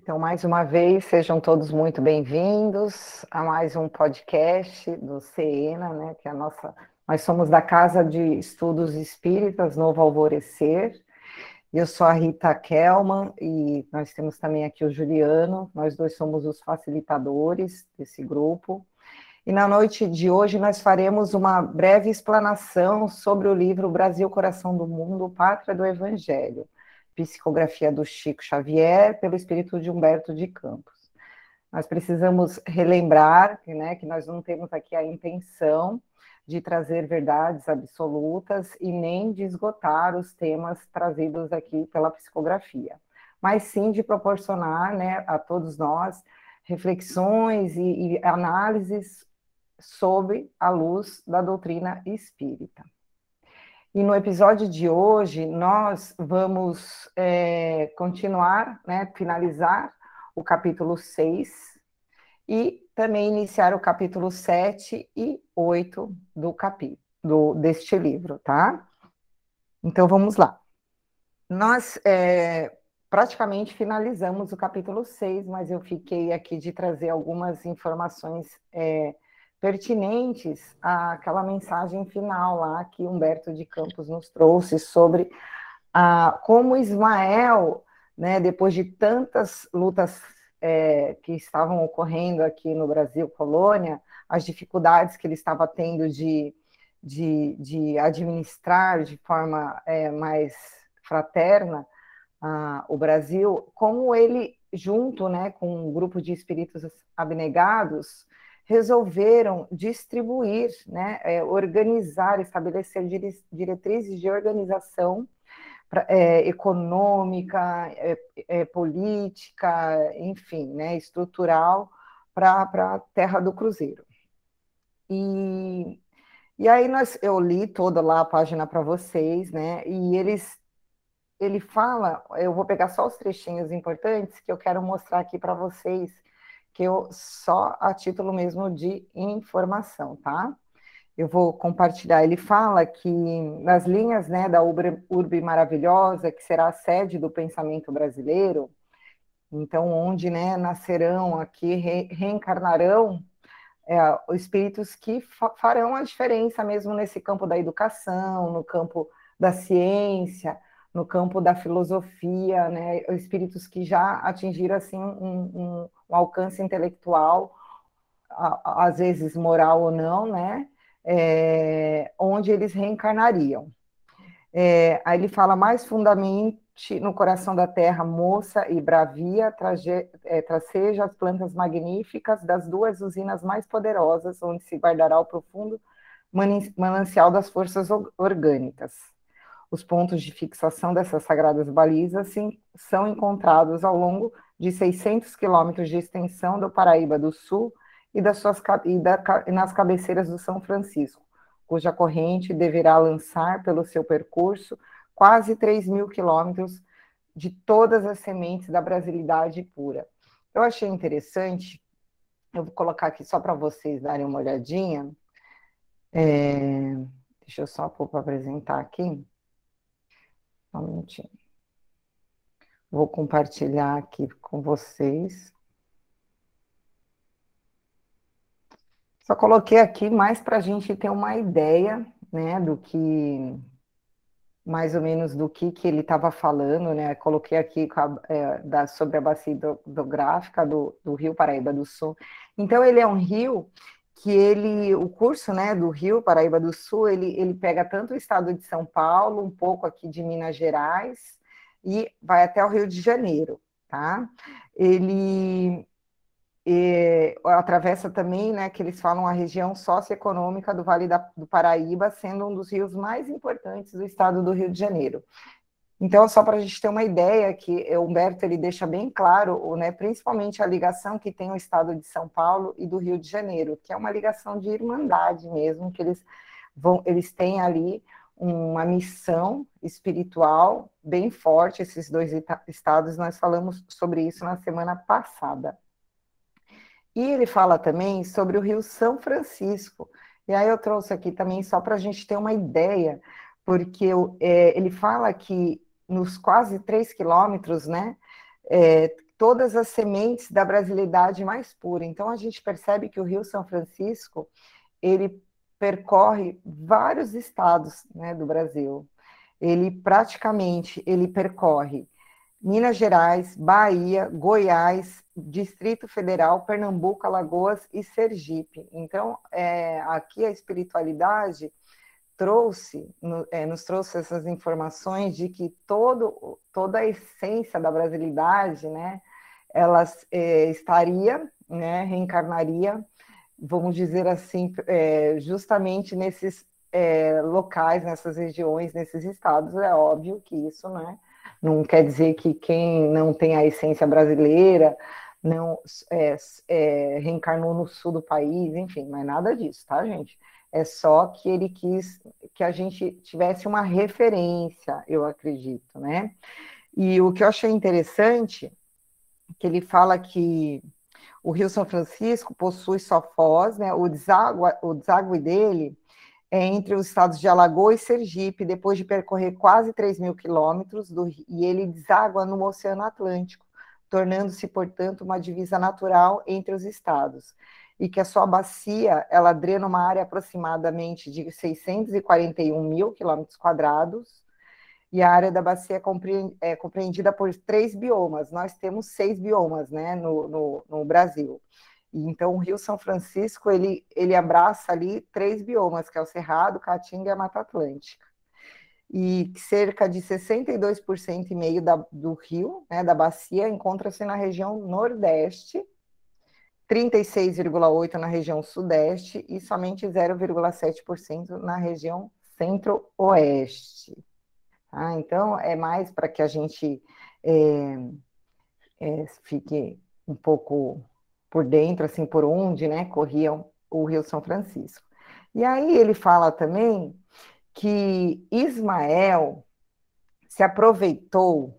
Então, mais uma vez, sejam todos muito bem-vindos a mais um podcast do CENA, né, que é a nossa... Nós somos da Casa de Estudos Espíritas Novo Alvorecer. Eu sou a Rita Kelman e nós temos também aqui o Juliano. Nós dois somos os facilitadores desse grupo. E na noite de hoje nós faremos uma breve explanação sobre o livro Brasil, Coração do Mundo, Pátria do Evangelho psicografia do Chico Xavier, pelo espírito de Humberto de Campos. Nós precisamos relembrar né, que nós não temos aqui a intenção de trazer verdades absolutas e nem de esgotar os temas trazidos aqui pela psicografia, mas sim de proporcionar né, a todos nós reflexões e, e análises sobre a luz da doutrina espírita. E no episódio de hoje, nós vamos é, continuar, né, finalizar o capítulo 6 e também iniciar o capítulo 7 e 8 do capítulo deste livro, tá? Então vamos lá. Nós é, praticamente finalizamos o capítulo 6, mas eu fiquei aqui de trazer algumas informações é, pertinentes àquela mensagem final lá que Humberto de Campos nos trouxe sobre ah, como Ismael, né, depois de tantas lutas é, que estavam ocorrendo aqui no Brasil, colônia, as dificuldades que ele estava tendo de, de, de administrar de forma é, mais fraterna ah, o Brasil, como ele, junto né, com um grupo de espíritos abnegados, resolveram distribuir, né, é, organizar, estabelecer diretrizes de organização pra, é, econômica, é, é, política, enfim, né, estrutural para a terra do Cruzeiro. E, e aí nós, eu li toda lá a página para vocês, né, e eles ele fala, eu vou pegar só os trechinhos importantes que eu quero mostrar aqui para vocês, que eu só a título mesmo de informação, tá? Eu vou compartilhar. Ele fala que nas linhas né, da Urbe, Maravilhosa, que será a sede do pensamento brasileiro, então, onde né, nascerão aqui, re, reencarnarão é, espíritos que fa farão a diferença mesmo nesse campo da educação, no campo da ciência, no campo da filosofia, né, espíritos que já atingiram assim um, um, um alcance intelectual, a, às vezes moral ou não, né, é, onde eles reencarnariam. É, aí ele fala mais fundamente no coração da terra, moça e bravia, traje, é, traceja as plantas magníficas das duas usinas mais poderosas, onde se guardará o profundo manancial das forças orgânicas. Os pontos de fixação dessas sagradas balizas sim, são encontrados ao longo de 600 quilômetros de extensão do Paraíba do Sul e, das suas, e, da, nas cabeceiras do São Francisco, cuja corrente deverá lançar pelo seu percurso quase 3 mil quilômetros de todas as sementes da brasilidade pura. Eu achei interessante, eu vou colocar aqui só para vocês darem uma olhadinha. É, deixa eu só pôr para apresentar aqui. Um minutinho. Vou compartilhar aqui com vocês. Só coloquei aqui mais para a gente ter uma ideia, né, do que, mais ou menos do que, que ele estava falando, né, coloquei aqui a, é, da, sobre a bacia hidrográfica do, do Rio Paraíba do Sul. Então, ele é um rio que ele, o curso, né, do Rio Paraíba do Sul, ele, ele pega tanto o estado de São Paulo, um pouco aqui de Minas Gerais, e vai até o Rio de Janeiro, tá? Ele e, atravessa também, né, que eles falam a região socioeconômica do Vale da, do Paraíba, sendo um dos rios mais importantes do estado do Rio de Janeiro. Então, só para a gente ter uma ideia, que o Humberto ele deixa bem claro, né, principalmente a ligação que tem o estado de São Paulo e do Rio de Janeiro, que é uma ligação de irmandade mesmo, que eles vão, eles têm ali uma missão espiritual bem forte, esses dois estados, nós falamos sobre isso na semana passada. E ele fala também sobre o Rio São Francisco, e aí eu trouxe aqui também só para a gente ter uma ideia, porque é, ele fala que nos quase 3 quilômetros, né, é, todas as sementes da brasilidade mais pura. Então a gente percebe que o Rio São Francisco ele percorre vários estados né, do Brasil. Ele praticamente ele percorre Minas Gerais, Bahia, Goiás, Distrito Federal, Pernambuco, Alagoas e Sergipe. Então, é, aqui a espiritualidade trouxe, é, nos trouxe essas informações de que todo, toda a essência da brasilidade, né, ela é, estaria, né, reencarnaria, vamos dizer assim, é, justamente nesses é, locais, nessas regiões, nesses estados. É óbvio que isso, né, não quer dizer que quem não tem a essência brasileira não é, é, reencarnou no sul do país, enfim, não é nada disso, tá, gente? É só que ele quis que a gente tivesse uma referência, eu acredito, né? E o que eu achei interessante, que ele fala que o Rio São Francisco possui só foz, né? O deságue, o deságue dele é entre os estados de Alagoas e Sergipe, depois de percorrer quase 3 mil quilômetros, e ele deságua no Oceano Atlântico, tornando-se, portanto, uma divisa natural entre os estados. E que a sua bacia, ela drena uma área aproximadamente de 641 mil quilômetros quadrados, e a área da bacia é, é compreendida por três biomas. Nós temos seis biomas né, no, no, no Brasil. Então, o Rio São Francisco, ele, ele abraça ali três biomas, que é o Cerrado, Caatinga e a Mata Atlântica. E cerca de 62% e meio da, do rio, né, da bacia, encontra-se na região Nordeste, 36,8% na região Sudeste e somente 0,7% na região Centro-Oeste. Ah, então, é mais para que a gente é, é, fique um pouco por dentro, assim, por onde, né, corria o Rio São Francisco. E aí ele fala também que Ismael se aproveitou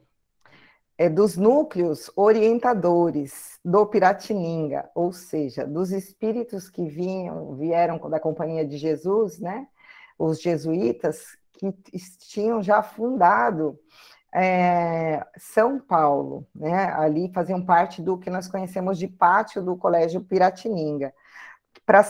é, dos núcleos orientadores do Piratininga, ou seja, dos espíritos que vinham, vieram da Companhia de Jesus, né, os jesuítas, que tinham já fundado é, São Paulo, né? Ali faziam parte do que nós conhecemos de pátio do Colégio Piratininga, para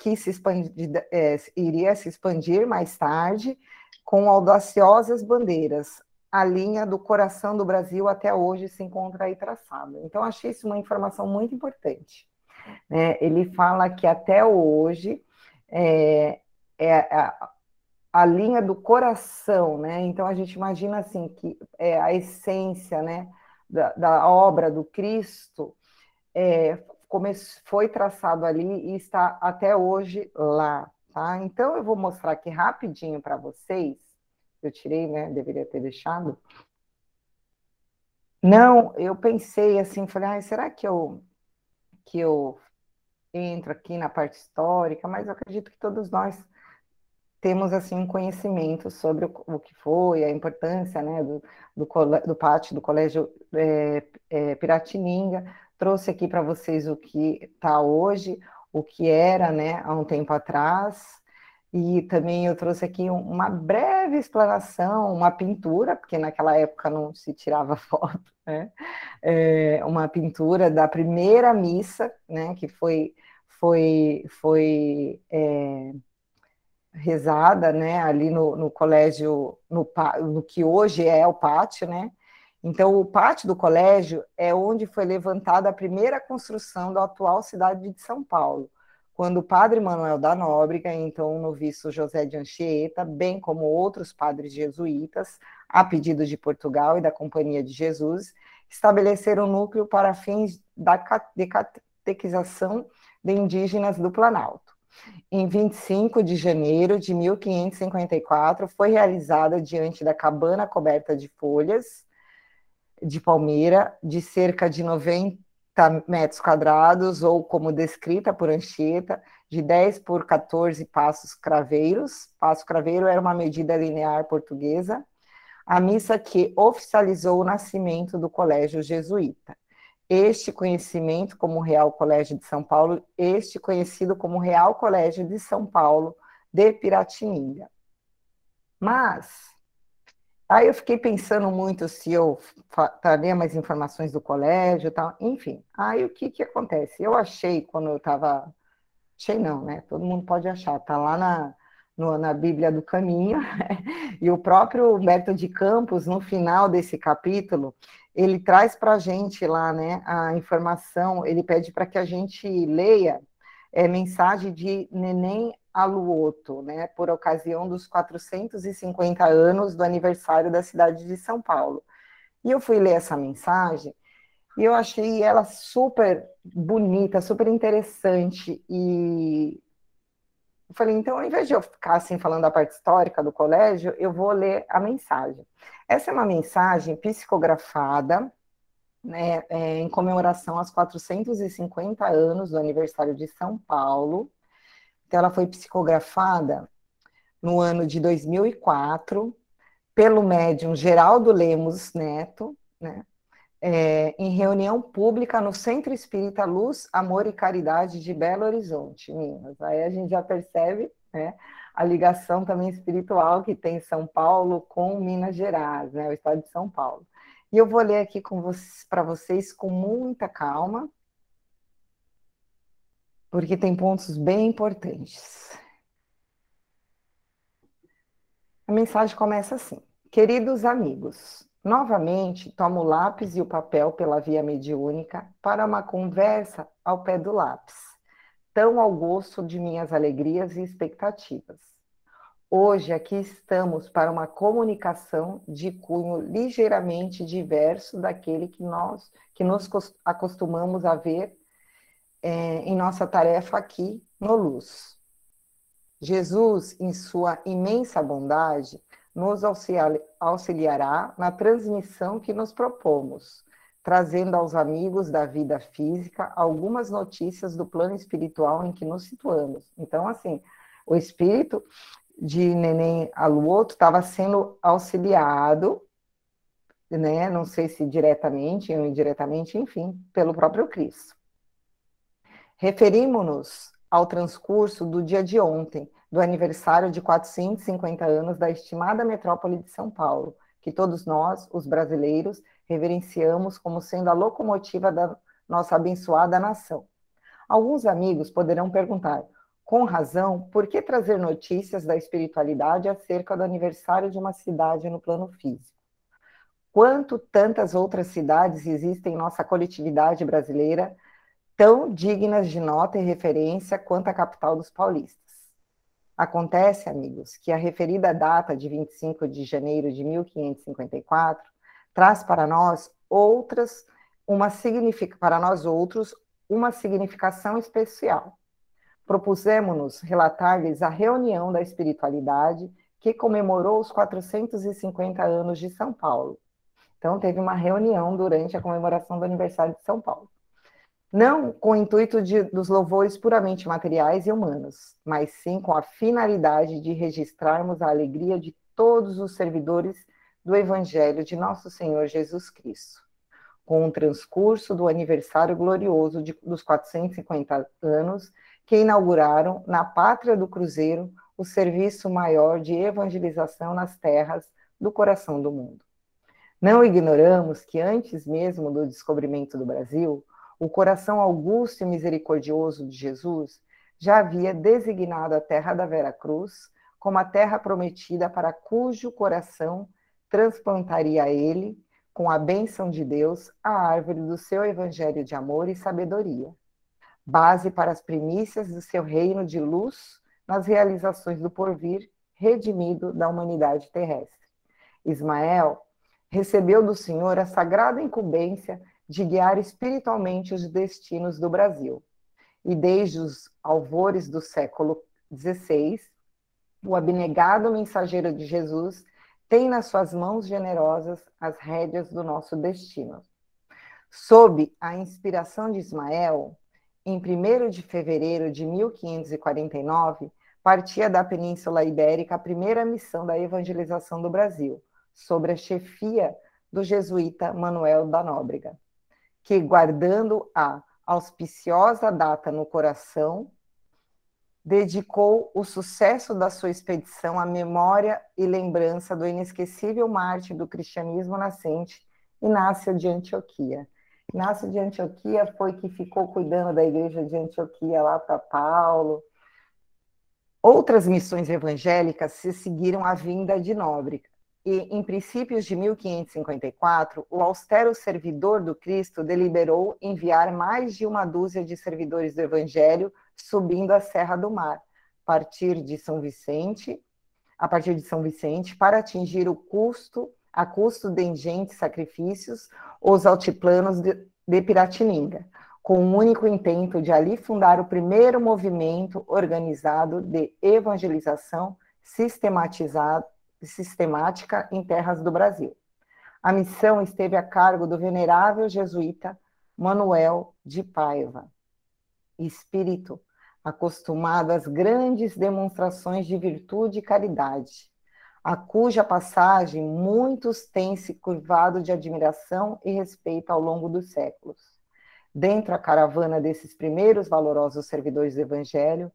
que se expandir, é, iria se expandir mais tarde com audaciosas bandeiras. A linha do coração do Brasil até hoje se encontra aí traçada. Então, achei isso uma informação muito importante. Né? Ele fala que até hoje é, é, a linha do coração, né? Então a gente imagina assim que é, a essência, né, da, da obra do Cristo é, foi traçado ali e está até hoje lá, tá? Então eu vou mostrar aqui rapidinho para vocês. Eu tirei, né? Deveria ter deixado. Não, eu pensei assim, falei, ah, será que eu que eu entro aqui na parte histórica? Mas eu acredito que todos nós temos assim um conhecimento sobre o, o que foi, a importância né, do, do, do pátio do Colégio é, é, Piratininga. Trouxe aqui para vocês o que está hoje, o que era né, há um tempo atrás, e também eu trouxe aqui uma breve explanação, uma pintura, porque naquela época não se tirava foto, né? É, uma pintura da primeira missa, né, que foi, foi, foi é, rezada, né, ali no, no colégio, no, no, que hoje é o pátio, né? Então, o pátio do colégio é onde foi levantada a primeira construção da atual cidade de São Paulo, quando o padre Manuel da Nóbrega, então o noviço José de Anchieta, bem como outros padres jesuítas, a pedido de Portugal e da Companhia de Jesus, estabeleceram um núcleo para fins da catequização de indígenas do Planalto. Em 25 de janeiro de 1554, foi realizada diante da cabana coberta de folhas de palmeira, de cerca de 90 metros quadrados, ou como descrita por Anchieta, de 10 por 14 passos craveiros. Passo craveiro era uma medida linear portuguesa. A missa que oficializou o nascimento do colégio jesuíta este conhecimento como Real Colégio de São Paulo, este conhecido como Real Colégio de São Paulo de Piratininga. Mas Aí eu fiquei pensando muito se eu traria mais informações do colégio e tal, enfim. Aí o que que acontece? Eu achei, quando eu estava... Achei não, né? Todo mundo pode achar, tá lá na, no, na Bíblia do Caminho, e o próprio Humberto de Campos, no final desse capítulo, ele traz para a gente lá, né, a informação, ele pede para que a gente leia é, mensagem de Neném Aluoto, né, por ocasião dos 450 anos do aniversário da cidade de São Paulo. E eu fui ler essa mensagem e eu achei ela super bonita, super interessante e eu falei, então, ao invés de eu ficar assim falando a parte histórica do colégio, eu vou ler a mensagem. Essa é uma mensagem psicografada, né, é, em comemoração aos 450 anos do aniversário de São Paulo. Então, ela foi psicografada no ano de 2004 pelo médium Geraldo Lemos Neto, né, é, em reunião pública no Centro Espírita Luz, Amor e Caridade de Belo Horizonte, Minas. Aí a gente já percebe né, a ligação também espiritual que tem São Paulo com Minas Gerais, né, o estado de São Paulo. E eu vou ler aqui para vocês com muita calma, porque tem pontos bem importantes. A mensagem começa assim: Queridos amigos, Novamente, tomo o lápis e o papel pela via mediúnica para uma conversa ao pé do lápis, tão ao gosto de minhas alegrias e expectativas. Hoje aqui estamos para uma comunicação de cunho ligeiramente diverso daquele que nós que nos acostumamos a ver é, em nossa tarefa aqui no Luz. Jesus, em sua imensa bondade, nos auxiliará na transmissão que nos propomos, trazendo aos amigos da vida física algumas notícias do plano espiritual em que nos situamos. Então, assim, o espírito de Neném Aluoto estava sendo auxiliado, né, não sei se diretamente ou indiretamente, enfim, pelo próprio Cristo. Referimos-nos ao transcurso do dia de ontem, do aniversário de 450 anos da estimada metrópole de São Paulo, que todos nós, os brasileiros, reverenciamos como sendo a locomotiva da nossa abençoada nação. Alguns amigos poderão perguntar, com razão, por que trazer notícias da espiritualidade acerca do aniversário de uma cidade no plano físico? Quanto tantas outras cidades existem em nossa coletividade brasileira, tão dignas de nota e referência quanto a capital dos paulistas? Acontece, amigos, que a referida data de 25 de janeiro de 1554 traz para nós outras uma significa para nós outros uma significação especial. Propusemos-nos relatar-lhes a reunião da espiritualidade que comemorou os 450 anos de São Paulo. Então, teve uma reunião durante a comemoração do aniversário de São Paulo não com o intuito de, dos louvores puramente materiais e humanos, mas sim com a finalidade de registrarmos a alegria de todos os servidores do Evangelho de nosso Senhor Jesus Cristo. Com o transcurso do aniversário glorioso de, dos 450 anos, que inauguraram na pátria do Cruzeiro o serviço maior de evangelização nas terras do coração do mundo. Não ignoramos que antes mesmo do descobrimento do Brasil, o coração augusto e misericordioso de Jesus já havia designado a terra da Vera Cruz como a terra prometida para cujo coração transplantaria ele, com a bênção de Deus, a árvore do seu evangelho de amor e sabedoria, base para as primícias do seu reino de luz nas realizações do porvir redimido da humanidade terrestre. Ismael recebeu do Senhor a sagrada incumbência de guiar espiritualmente os destinos do Brasil. E desde os alvores do século XVI, o abnegado mensageiro de Jesus tem nas suas mãos generosas as rédeas do nosso destino. Sob a inspiração de Ismael, em 1 de fevereiro de 1549, partia da Península Ibérica a primeira missão da evangelização do Brasil, sobre a chefia do jesuíta Manuel da Nóbrega que, guardando a auspiciosa data no coração, dedicou o sucesso da sua expedição à memória e lembrança do inesquecível mártir do cristianismo nascente, Inácio de Antioquia. Inácio de Antioquia foi que ficou cuidando da igreja de Antioquia lá para Paulo. Outras missões evangélicas se seguiram à vinda de Nóbrega. E, em princípios de 1554, o austero servidor do Cristo deliberou enviar mais de uma dúzia de servidores do Evangelho subindo a Serra do Mar, partir de São Vicente, a partir de São Vicente, para atingir o custo, a custo de ingentes sacrifícios, os altiplanos de, de Piratininga, com o único intento de ali fundar o primeiro movimento organizado de evangelização sistematizado sistemática em terras do Brasil. A missão esteve a cargo do venerável jesuíta Manuel de Paiva, espírito acostumado às grandes demonstrações de virtude e caridade, a cuja passagem muitos têm se curvado de admiração e respeito ao longo dos séculos. Dentro da caravana desses primeiros valorosos servidores do Evangelho,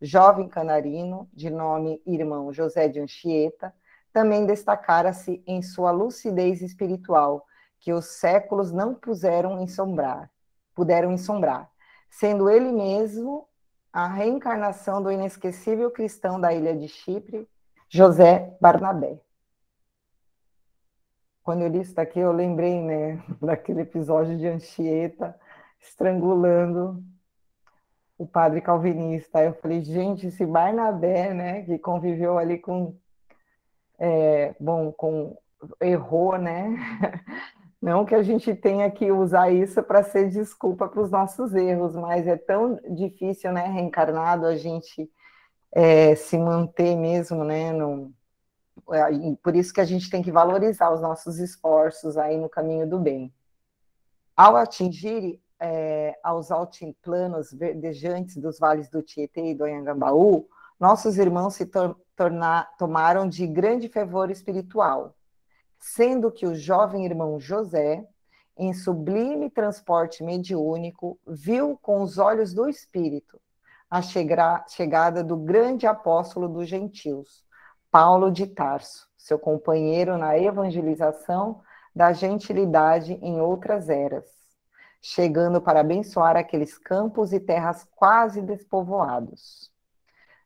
jovem canarino, de nome irmão José de Anchieta, também destacara-se em sua lucidez espiritual, que os séculos não puseram ensombrar, puderam ensombrar, sendo ele mesmo a reencarnação do inesquecível cristão da ilha de Chipre, José Barnabé. Quando eu li isso daqui, eu lembrei, né, daquele episódio de Anchieta estrangulando o padre calvinista. Eu falei, gente, esse Barnabé, né, que conviveu ali com é, bom, com errou, né? Não que a gente tenha que usar isso para ser desculpa para os nossos erros, mas é tão difícil, né, reencarnado, a gente é, se manter mesmo, né? No, é, por isso que a gente tem que valorizar os nossos esforços aí no caminho do bem. Ao atingir é, aos altiplanos verdejantes dos vales do Tietê e do Anhangabaú, nossos irmãos se tornar, tomaram de grande fervor espiritual, sendo que o jovem irmão José, em sublime transporte mediúnico, viu com os olhos do espírito a chegada do grande apóstolo dos gentios, Paulo de Tarso, seu companheiro na evangelização da gentilidade em outras eras, chegando para abençoar aqueles campos e terras quase despovoados.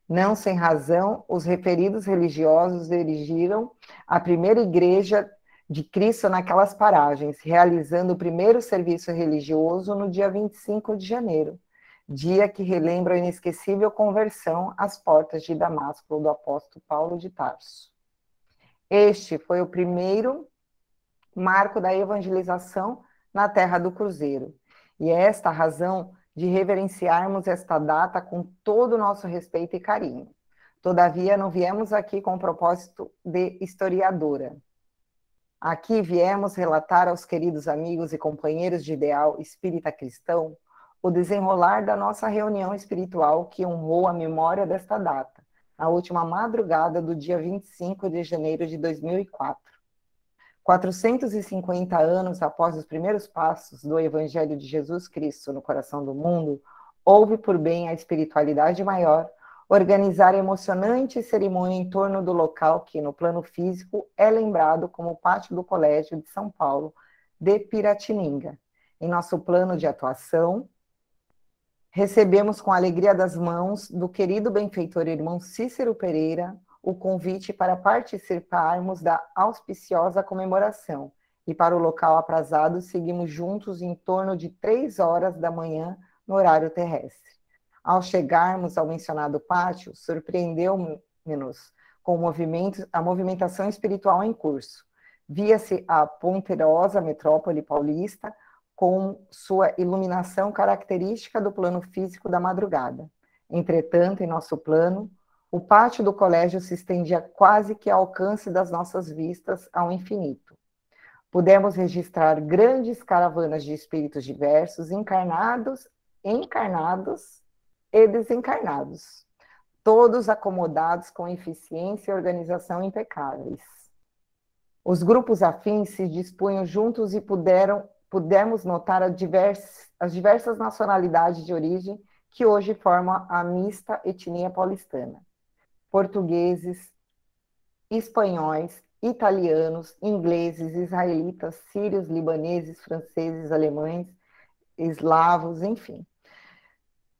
Não sem razão, os referidos religiosos erigiram a primeira igreja de Cristo naquelas paragens, realizando o primeiro serviço religioso no dia 25 de janeiro, dia que relembra a inesquecível conversão às portas de Damasco do apóstolo Paulo de Tarso. Este foi o primeiro marco da evangelização na terra do Cruzeiro, e é esta razão de reverenciarmos esta data com todo o nosso respeito e carinho. Todavia, não viemos aqui com o propósito de historiadora. Aqui viemos relatar aos queridos amigos e companheiros de ideal espírita cristão o desenrolar da nossa reunião espiritual que honrou a memória desta data, na última madrugada do dia 25 de janeiro de 2004. 450 anos após os primeiros passos do Evangelho de Jesus Cristo no coração do mundo, houve por bem a espiritualidade maior organizar emocionante cerimônia em torno do local que, no plano físico, é lembrado como pátio do Colégio de São Paulo de Piratininga. Em nosso plano de atuação, recebemos com alegria das mãos do querido benfeitor irmão Cícero Pereira o convite para participarmos da auspiciosa comemoração. E para o local aprazado, seguimos juntos em torno de três horas da manhã no horário terrestre. Ao chegarmos ao mencionado pátio, surpreendeu-nos com movimento, a movimentação espiritual em curso. Via-se a ponderosa metrópole paulista com sua iluminação característica do plano físico da madrugada. Entretanto, em nosso plano, o pátio do colégio se estendia quase que ao alcance das nossas vistas ao infinito. Pudemos registrar grandes caravanas de espíritos diversos, encarnados, encarnados e desencarnados, todos acomodados com eficiência e organização impecáveis. Os grupos afins se dispunham juntos e puderam, pudemos notar as diversas nacionalidades de origem que hoje forma a mista etnia paulistana. Portugueses, espanhóis, italianos, ingleses, israelitas, sírios, libaneses, franceses, alemães, eslavos, enfim.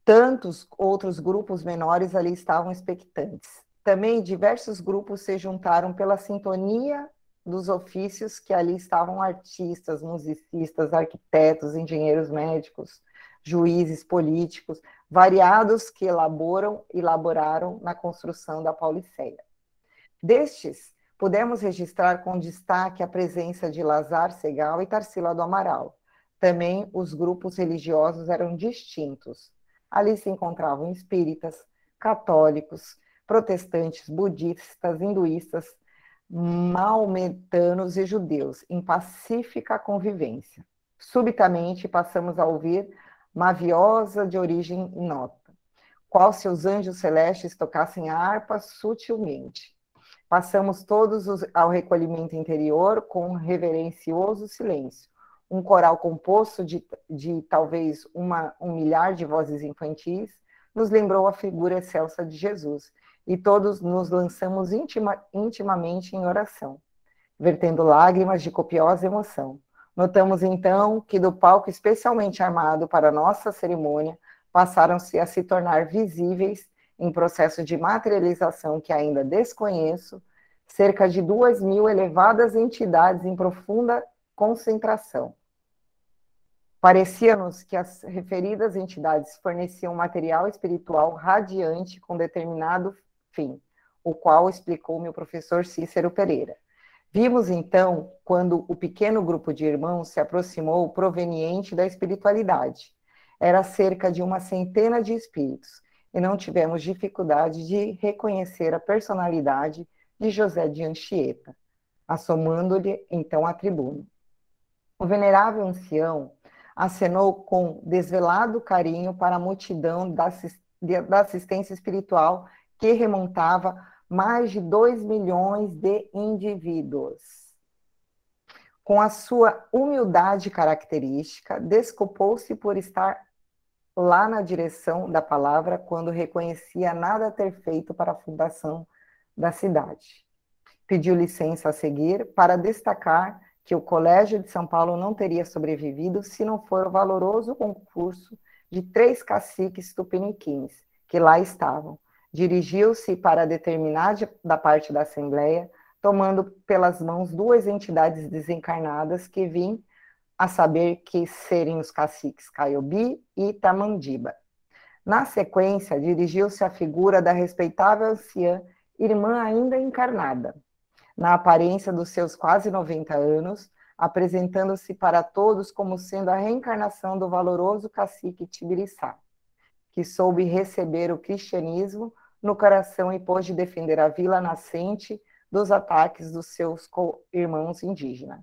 Tantos outros grupos menores ali estavam expectantes. Também diversos grupos se juntaram pela sintonia dos ofícios que ali estavam artistas, musicistas, arquitetos, engenheiros médicos, juízes políticos, variados que elaboram elaboraram na construção da Pauliceia. Destes, pudemos registrar com destaque a presença de Lazar Segal e Tarsila do Amaral. Também os grupos religiosos eram distintos. Ali se encontravam espíritas, católicos, protestantes, budistas, hinduístas, maometanos e judeus, em pacífica convivência. Subitamente passamos a ouvir maviosa de origem inota, qual se os anjos celestes tocassem a harpa sutilmente. Passamos todos os, ao recolhimento interior com um reverencioso silêncio. Um coral composto de, de talvez uma, um milhar de vozes infantis nos lembrou a figura excelsa de Jesus, e todos nos lançamos intima, intimamente em oração, vertendo lágrimas de copiosa emoção. Notamos então que do palco especialmente armado para nossa cerimônia passaram-se a se tornar visíveis em processo de materialização que ainda desconheço, cerca de duas mil elevadas entidades em profunda concentração. Parecia-nos que as referidas entidades forneciam material espiritual radiante com determinado fim, o qual explicou meu professor Cícero Pereira. Vimos então quando o pequeno grupo de irmãos se aproximou proveniente da espiritualidade. Era cerca de uma centena de espíritos, e não tivemos dificuldade de reconhecer a personalidade de José de Anchieta, assomando-lhe então a tribuna. O venerável ancião acenou com desvelado carinho para a multidão da assistência espiritual que remontava mais de 2 milhões de indivíduos. Com a sua humildade característica, desculpou-se por estar lá na direção da palavra quando reconhecia nada ter feito para a fundação da cidade. Pediu licença a seguir para destacar que o Colégio de São Paulo não teria sobrevivido se não for o valoroso concurso de três caciques tupiniquins que lá estavam, dirigiu-se para determinar da parte da Assembleia, tomando pelas mãos duas entidades desencarnadas que vim a saber que serem os caciques Caiobi e Tamandiba. Na sequência, dirigiu-se à figura da respeitável anciã, irmã ainda encarnada, na aparência dos seus quase 90 anos, apresentando-se para todos como sendo a reencarnação do valoroso cacique Tibiriçá, que soube receber o cristianismo no coração e pôde defender a vila nascente dos ataques dos seus irmãos indígenas.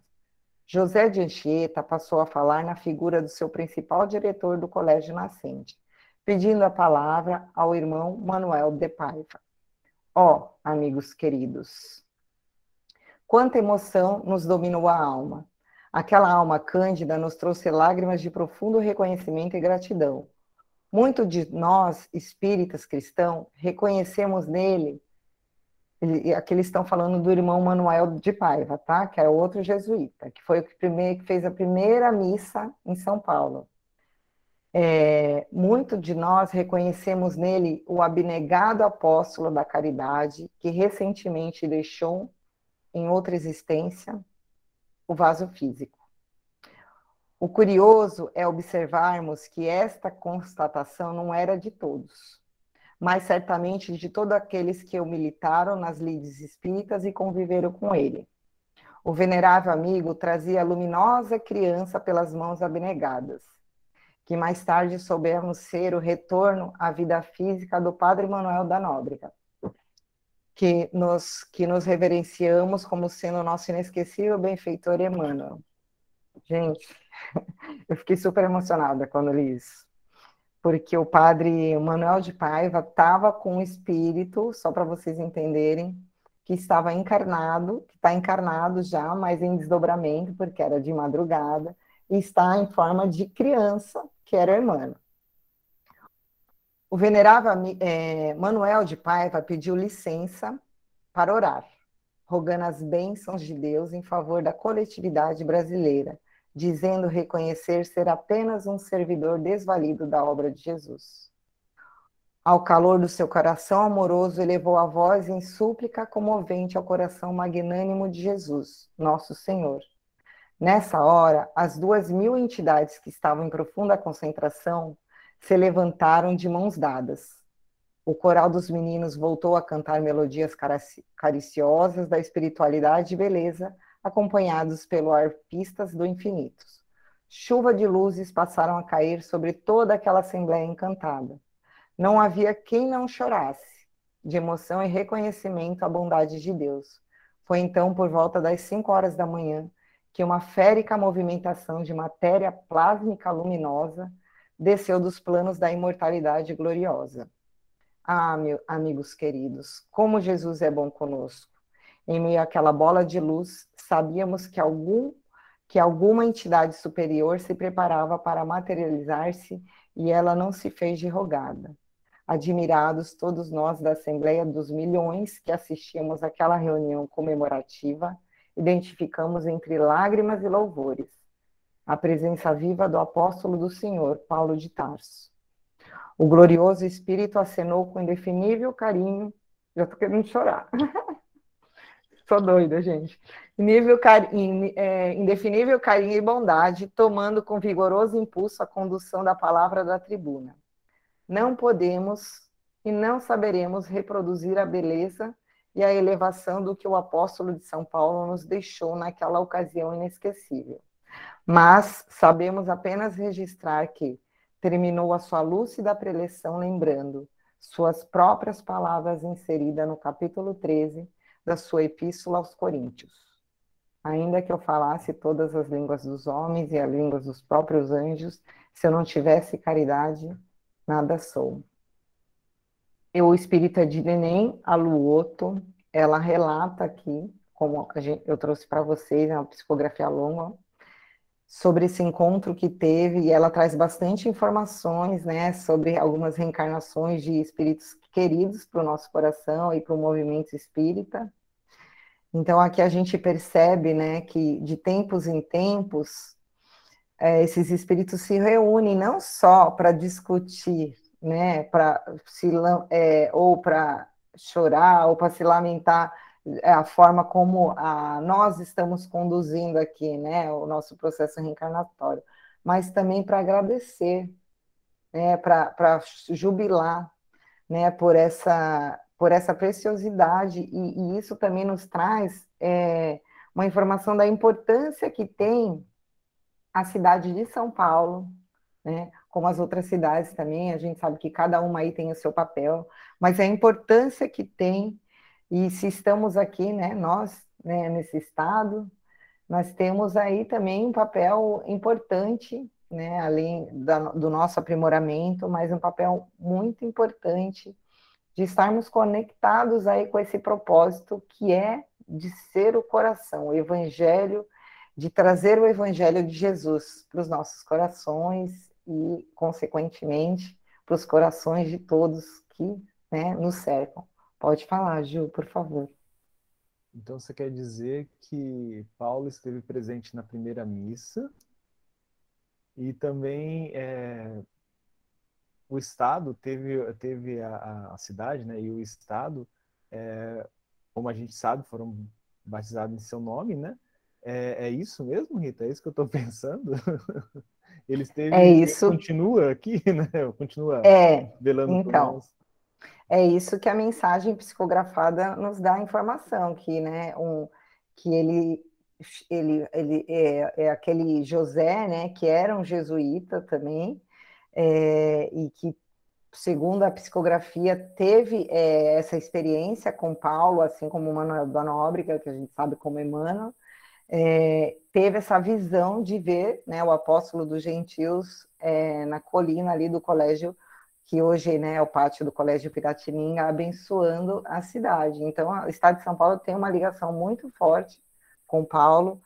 José de Anchieta passou a falar na figura do seu principal diretor do colégio nascente, pedindo a palavra ao irmão Manuel de Paiva. Ó, oh, amigos queridos, quanta emoção nos dominou a alma. Aquela alma cândida nos trouxe lágrimas de profundo reconhecimento e gratidão. Muito de nós, espíritas cristãos, reconhecemos nele, aqui eles estão falando do irmão Manuel de Paiva, tá? Que é outro jesuíta, que foi o que, primeiro, que fez a primeira missa em São Paulo. É, muito de nós reconhecemos nele o abnegado apóstolo da caridade, que recentemente deixou em outra existência o vaso físico. O curioso é observarmos que esta constatação não era de todos, mas certamente de todos aqueles que o militaram nas lides espíritas e conviveram com ele. O venerável amigo trazia a luminosa criança pelas mãos abnegadas, que mais tarde soubemos ser o retorno à vida física do Padre Manuel da Nóbrega, que nos, que nos reverenciamos como sendo o nosso inesquecível benfeitor Emmanuel. Gente, eu fiquei super emocionada quando li isso. Porque o padre Manuel de Paiva estava com um espírito, só para vocês entenderem, que estava encarnado, que está encarnado já, mas em desdobramento, porque era de madrugada, e está em forma de criança, que era irmã. o venerável é, Manuel de Paiva pediu licença para orar, rogando as bênçãos de Deus em favor da coletividade brasileira, dizendo reconhecer ser apenas um servidor desvalido da obra de Jesus. Ao calor do seu coração amoroso, elevou a voz em súplica comovente ao coração magnânimo de Jesus, nosso Senhor. Nessa hora, as duas mil entidades que estavam em profunda concentração se levantaram de mãos dadas. O coral dos meninos voltou a cantar melodias cariciosas da espiritualidade e beleza, acompanhados pelo arpistas do infinito. Chuva de luzes passaram a cair sobre toda aquela assembleia encantada. Não havia quem não chorasse, de emoção e reconhecimento à bondade de Deus. Foi então, por volta das cinco horas da manhã, que uma férica movimentação de matéria plásmica luminosa desceu dos planos da imortalidade gloriosa. Ah, meu, amigos queridos, como Jesus é bom conosco. Em meio àquela bola de luz, sabíamos que algum que alguma entidade superior se preparava para materializar-se e ela não se fez de rogada. Admirados, todos nós da Assembleia dos Milhões que assistíamos àquela reunião comemorativa, identificamos entre lágrimas e louvores a presença viva do apóstolo do Senhor, Paulo de Tarso. O glorioso Espírito acenou com indefinível carinho. Já estou querendo chorar. Sou doida, gente. Nível, é, indefinível carinho e bondade, tomando com vigoroso impulso a condução da palavra da tribuna. Não podemos e não saberemos reproduzir a beleza e a elevação do que o apóstolo de São Paulo nos deixou naquela ocasião inesquecível. Mas sabemos apenas registrar que terminou a sua lúcida preleção lembrando suas próprias palavras inseridas no capítulo 13 da sua epístola aos Coríntios. Ainda que eu falasse todas as línguas dos homens e as línguas dos próprios anjos, se eu não tivesse caridade, nada sou. Eu, o espírita de Neném Aluoto, ela relata aqui, como eu trouxe para vocês, é uma psicografia longa, sobre esse encontro que teve, e ela traz bastante informações, né, sobre algumas reencarnações de espíritos queridos para o nosso coração e para o movimento espírita. Então, aqui a gente percebe, né, que de tempos em tempos, é, esses espíritos se reúnem não só para discutir, né, para se é, ou para chorar ou para se lamentar a forma como a, nós estamos conduzindo aqui, né, o nosso processo reencarnatório, mas também para agradecer, né, para jubilar, né, por essa por essa preciosidade. E, e isso também nos traz é, uma informação da importância que tem a cidade de São Paulo, né, como as outras cidades também, a gente sabe que cada uma aí tem o seu papel, mas a importância que tem e se estamos aqui, né, nós, né, nesse estado, nós temos aí também um papel importante, né, além da, do nosso aprimoramento, mas um papel muito importante de estarmos conectados aí com esse propósito que é de ser o coração, o evangelho, de trazer o evangelho de Jesus para os nossos corações e, consequentemente, para os corações de todos que né, nos cercam. Pode falar, Ju, por favor. Então você quer dizer que Paulo esteve presente na primeira missa e também é, o Estado teve, teve a, a, cidade né, e o Estado, é, como a gente sabe, foram batizados em seu nome, né? É, é isso mesmo, Rita? É isso que eu estou pensando? Ele esteve, é isso. continua aqui, né? Continua é, velando então, nós é isso que a mensagem psicografada nos dá a informação, que, né, um, que ele, ele, ele é, é aquele José, né, que era um jesuíta também, é, e que, segundo a psicografia, teve é, essa experiência com Paulo, assim como Manuel da Nóbrega, que a gente sabe como Emmanuel, é, teve essa visão de ver né, o apóstolo dos gentios é, na colina ali do colégio que hoje né, é o pátio do Colégio Piratininga, abençoando a cidade. Então, o Estado de São Paulo tem uma ligação muito forte com Paulo.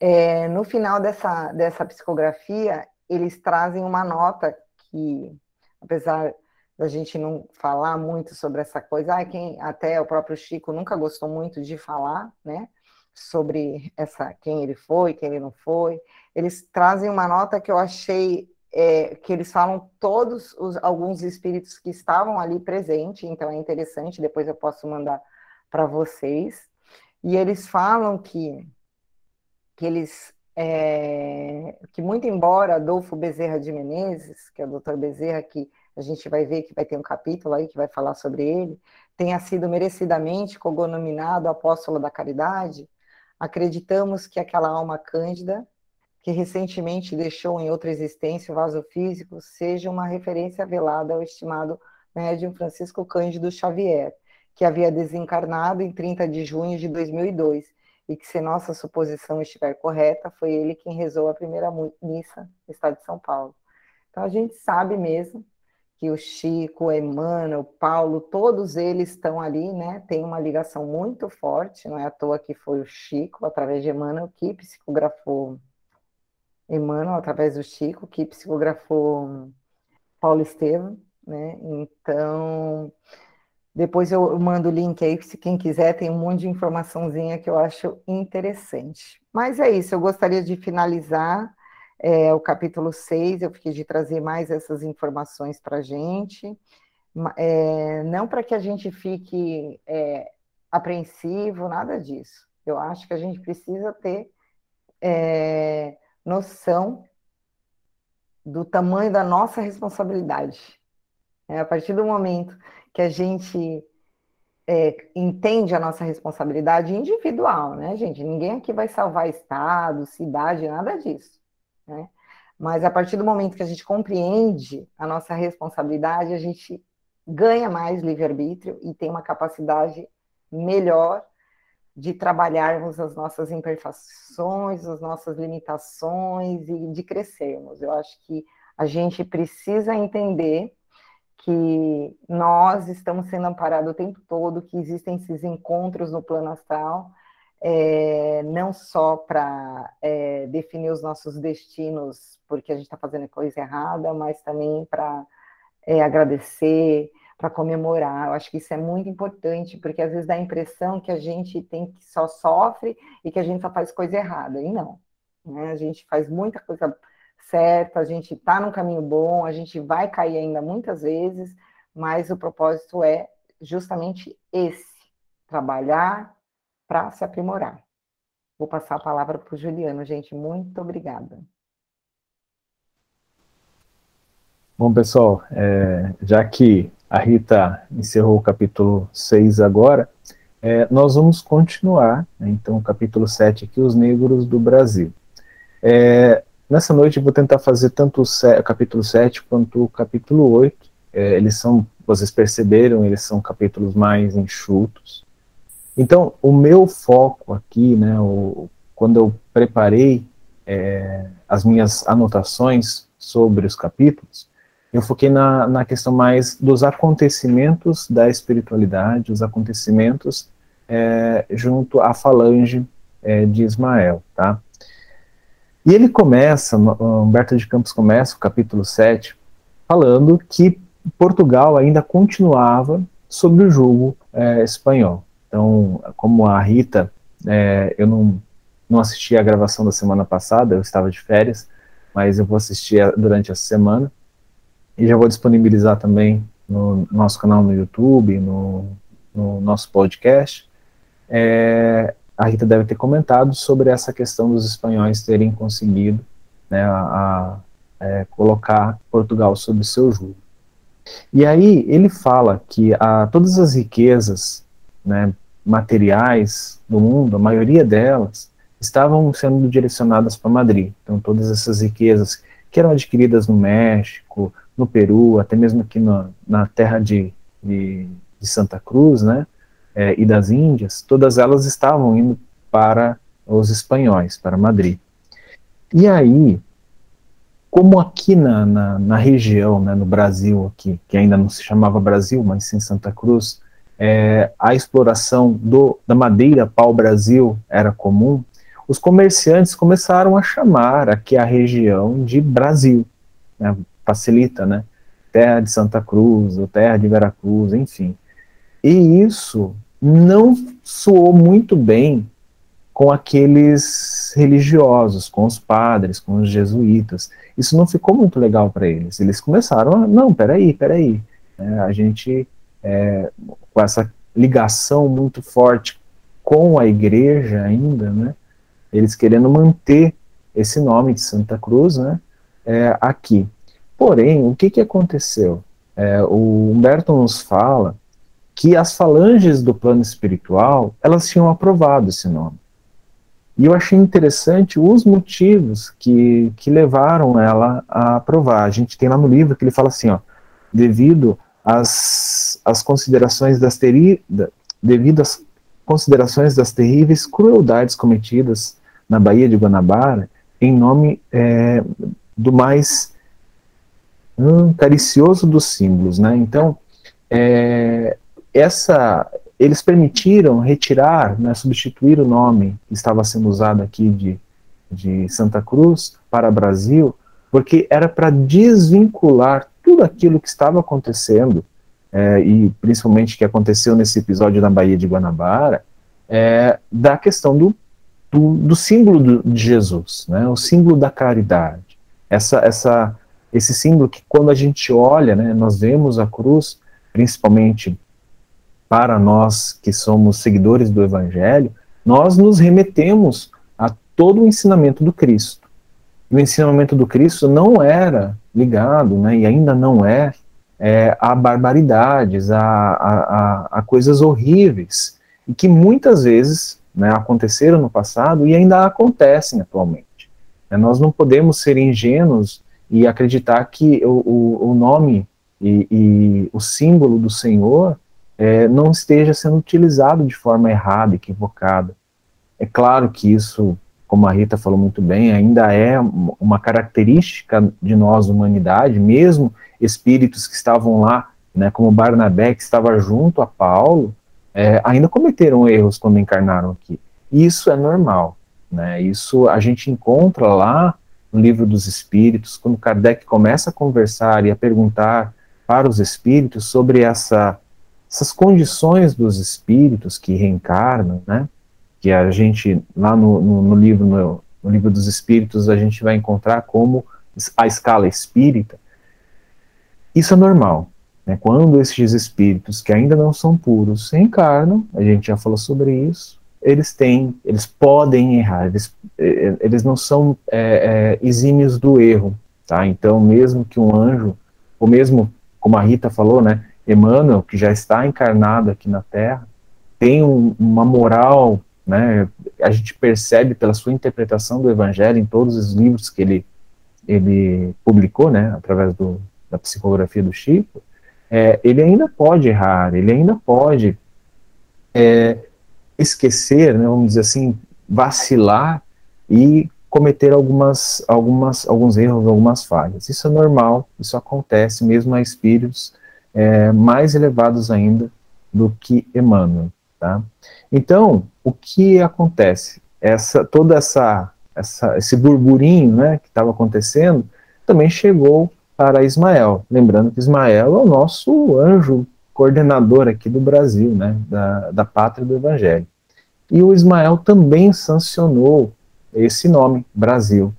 É, no final dessa, dessa psicografia, eles trazem uma nota que, apesar da gente não falar muito sobre essa coisa. Ah, quem até o próprio Chico nunca gostou muito de falar, né? Sobre essa quem ele foi, quem ele não foi. Eles trazem uma nota que eu achei é, que eles falam todos os alguns espíritos que estavam ali presentes, então é interessante, depois eu posso mandar para vocês. E eles falam que que eles é, que muito embora Adolfo Bezerra de Menezes, que é o doutor Bezerra, que a gente vai ver que vai ter um capítulo aí que vai falar sobre ele, tenha sido merecidamente cognominado apóstolo da caridade, acreditamos que aquela alma cândida, que recentemente deixou em outra existência o vaso físico, seja uma referência velada ao estimado médium Francisco Cândido Xavier, que havia desencarnado em 30 de junho de 2002, e que, se nossa suposição estiver correta, foi ele quem rezou a primeira missa no estado de São Paulo. Então a gente sabe mesmo que o Chico, o Emmanuel, o Paulo, todos eles estão ali, né? Tem uma ligação muito forte, não é à toa que foi o Chico, através de Emmanuel, que psicografou Emmanuel, através do Chico, que psicografou Paulo Estevam, né? Então, depois eu mando o link aí, se quem quiser, tem um monte de informaçãozinha que eu acho interessante. Mas é isso, eu gostaria de finalizar é, o capítulo 6, eu fiquei de trazer mais essas informações para a gente, é, não para que a gente fique é, apreensivo, nada disso. Eu acho que a gente precisa ter é, noção do tamanho da nossa responsabilidade. É, a partir do momento que a gente é, entende a nossa responsabilidade individual, né, gente? Ninguém aqui vai salvar estado, cidade, nada disso. Né? Mas a partir do momento que a gente compreende a nossa responsabilidade, a gente ganha mais livre-arbítrio e tem uma capacidade melhor de trabalharmos as nossas imperfeições, as nossas limitações e de crescermos. Eu acho que a gente precisa entender que nós estamos sendo amparados o tempo todo, que existem esses encontros no plano astral, é, não só para é, definir os nossos destinos porque a gente está fazendo coisa errada, mas também para é, agradecer, para comemorar. Eu acho que isso é muito importante, porque às vezes dá a impressão que a gente tem que só sofre e que a gente só faz coisa errada, e não. Né? A gente faz muita coisa certa, a gente está num caminho bom, a gente vai cair ainda muitas vezes, mas o propósito é justamente esse: trabalhar para se aprimorar. Vou passar a palavra para o Juliano, gente. Muito obrigada. Bom, pessoal, é, já que a Rita encerrou o capítulo 6 agora, é, nós vamos continuar, né, então, o capítulo 7 aqui, Os Negros do Brasil. É, nessa noite vou tentar fazer tanto o, capítulo 7 quanto o capítulo 8. É, eles são, vocês perceberam, eles são capítulos mais enxutos. Então, o meu foco aqui, né, o, quando eu preparei é, as minhas anotações sobre os capítulos, eu foquei na, na questão mais dos acontecimentos da espiritualidade, os acontecimentos é, junto à falange é, de Ismael, tá? E ele começa, Humberto de Campos começa o capítulo 7, falando que Portugal ainda continuava sob o jugo é, espanhol. Então, como a Rita, é, eu não, não assisti a gravação da semana passada, eu estava de férias, mas eu vou assistir durante essa semana. E já vou disponibilizar também no nosso canal no YouTube, no, no nosso podcast. É, a Rita deve ter comentado sobre essa questão dos espanhóis terem conseguido né, a, a é, colocar Portugal sob seu jugo. E aí ele fala que a, todas as riquezas né, materiais do mundo, a maioria delas, estavam sendo direcionadas para Madrid. Então, todas essas riquezas que eram adquiridas no México, no Peru, até mesmo aqui na, na terra de, de, de, Santa Cruz, né, é, e das Índias, todas elas estavam indo para os espanhóis, para Madrid. E aí, como aqui na, na, na região, né, no Brasil, aqui, que ainda não se chamava Brasil, mas sim Santa Cruz, é, a exploração do, da madeira pau-brasil era comum, os comerciantes começaram a chamar aqui a região de Brasil, né, facilita, né? terra de Santa Cruz, ou terra de Veracruz, enfim. E isso não soou muito bem com aqueles religiosos, com os padres, com os jesuítas. Isso não ficou muito legal para eles. Eles começaram a, não, peraí, peraí, é, a gente, é, com essa ligação muito forte com a igreja ainda, né, eles querendo manter esse nome de Santa Cruz, né, é, aqui. Porém, o que, que aconteceu? É, o Humberto nos fala que as falanges do plano espiritual, elas tinham aprovado esse nome. E eu achei interessante os motivos que, que levaram ela a aprovar. A gente tem lá no livro que ele fala assim, ó, devido às, às considerações das teri, devido às considerações das terríveis crueldades cometidas na Baía de Guanabara, em nome é, do mais caricioso dos símbolos, né? Então, é, essa, eles permitiram retirar, né, substituir o nome que estava sendo usado aqui de, de Santa Cruz para Brasil, porque era para desvincular tudo aquilo que estava acontecendo, é, e principalmente que aconteceu nesse episódio na Baía de Guanabara, é, da questão do, do, do símbolo do, de Jesus, né, o símbolo da caridade. Essa, essa, esse símbolo que quando a gente olha, né, nós vemos a cruz, principalmente para nós que somos seguidores do Evangelho, nós nos remetemos a todo o ensinamento do Cristo. E o ensinamento do Cristo não era ligado, né, e ainda não é, é a barbaridades, a, a, a, coisas horríveis, e que muitas vezes né, aconteceram no passado e ainda acontecem atualmente. É, nós não podemos ser ingênuos e acreditar que o, o, o nome e, e, o símbolo do Senhor é, não esteja sendo utilizado de forma errada, equivocada. É claro que isso, como a Rita falou muito bem, ainda é uma característica de nós, humanidade, mesmo espíritos que estavam lá, né, como Barnabé, que estava junto a Paulo, é, ainda cometeram erros quando encarnaram aqui. Isso é normal. Né? Isso a gente encontra lá no livro dos Espíritos, quando Kardec começa a conversar e a perguntar para os espíritos sobre essa essas condições dos espíritos que reencarnam, né? Que a gente, lá no, no, no livro, no, no, livro dos espíritos, a gente vai encontrar como a escala espírita. Isso é normal. Né? Quando esses espíritos que ainda não são puros reencarnam, a gente já falou sobre isso, eles têm, eles podem errar, eles, eh, eles não são é, é, exímios do erro, tá? Então, mesmo que um anjo, ou mesmo, como a Rita falou, né, Emmanuel, que já está encarnado aqui na Terra, tem um, uma moral, né, a gente percebe pela sua interpretação do Evangelho em todos os livros que ele, ele publicou, né, através do, da psicografia do Chico, é, ele ainda pode errar, ele ainda pode é, esquecer, né, vamos dizer assim, vacilar e cometer algumas, algumas, alguns erros, algumas falhas. Isso é normal, isso acontece mesmo a espíritos é, mais elevados ainda do que Emmanuel. Tá? Então, o que acontece? Essa, toda essa, essa esse burburinho né, que estava acontecendo também chegou para Ismael. Lembrando que Ismael é o nosso anjo coordenador aqui do Brasil, né, da, da pátria do Evangelho. E o Ismael também sancionou esse nome, Brasil.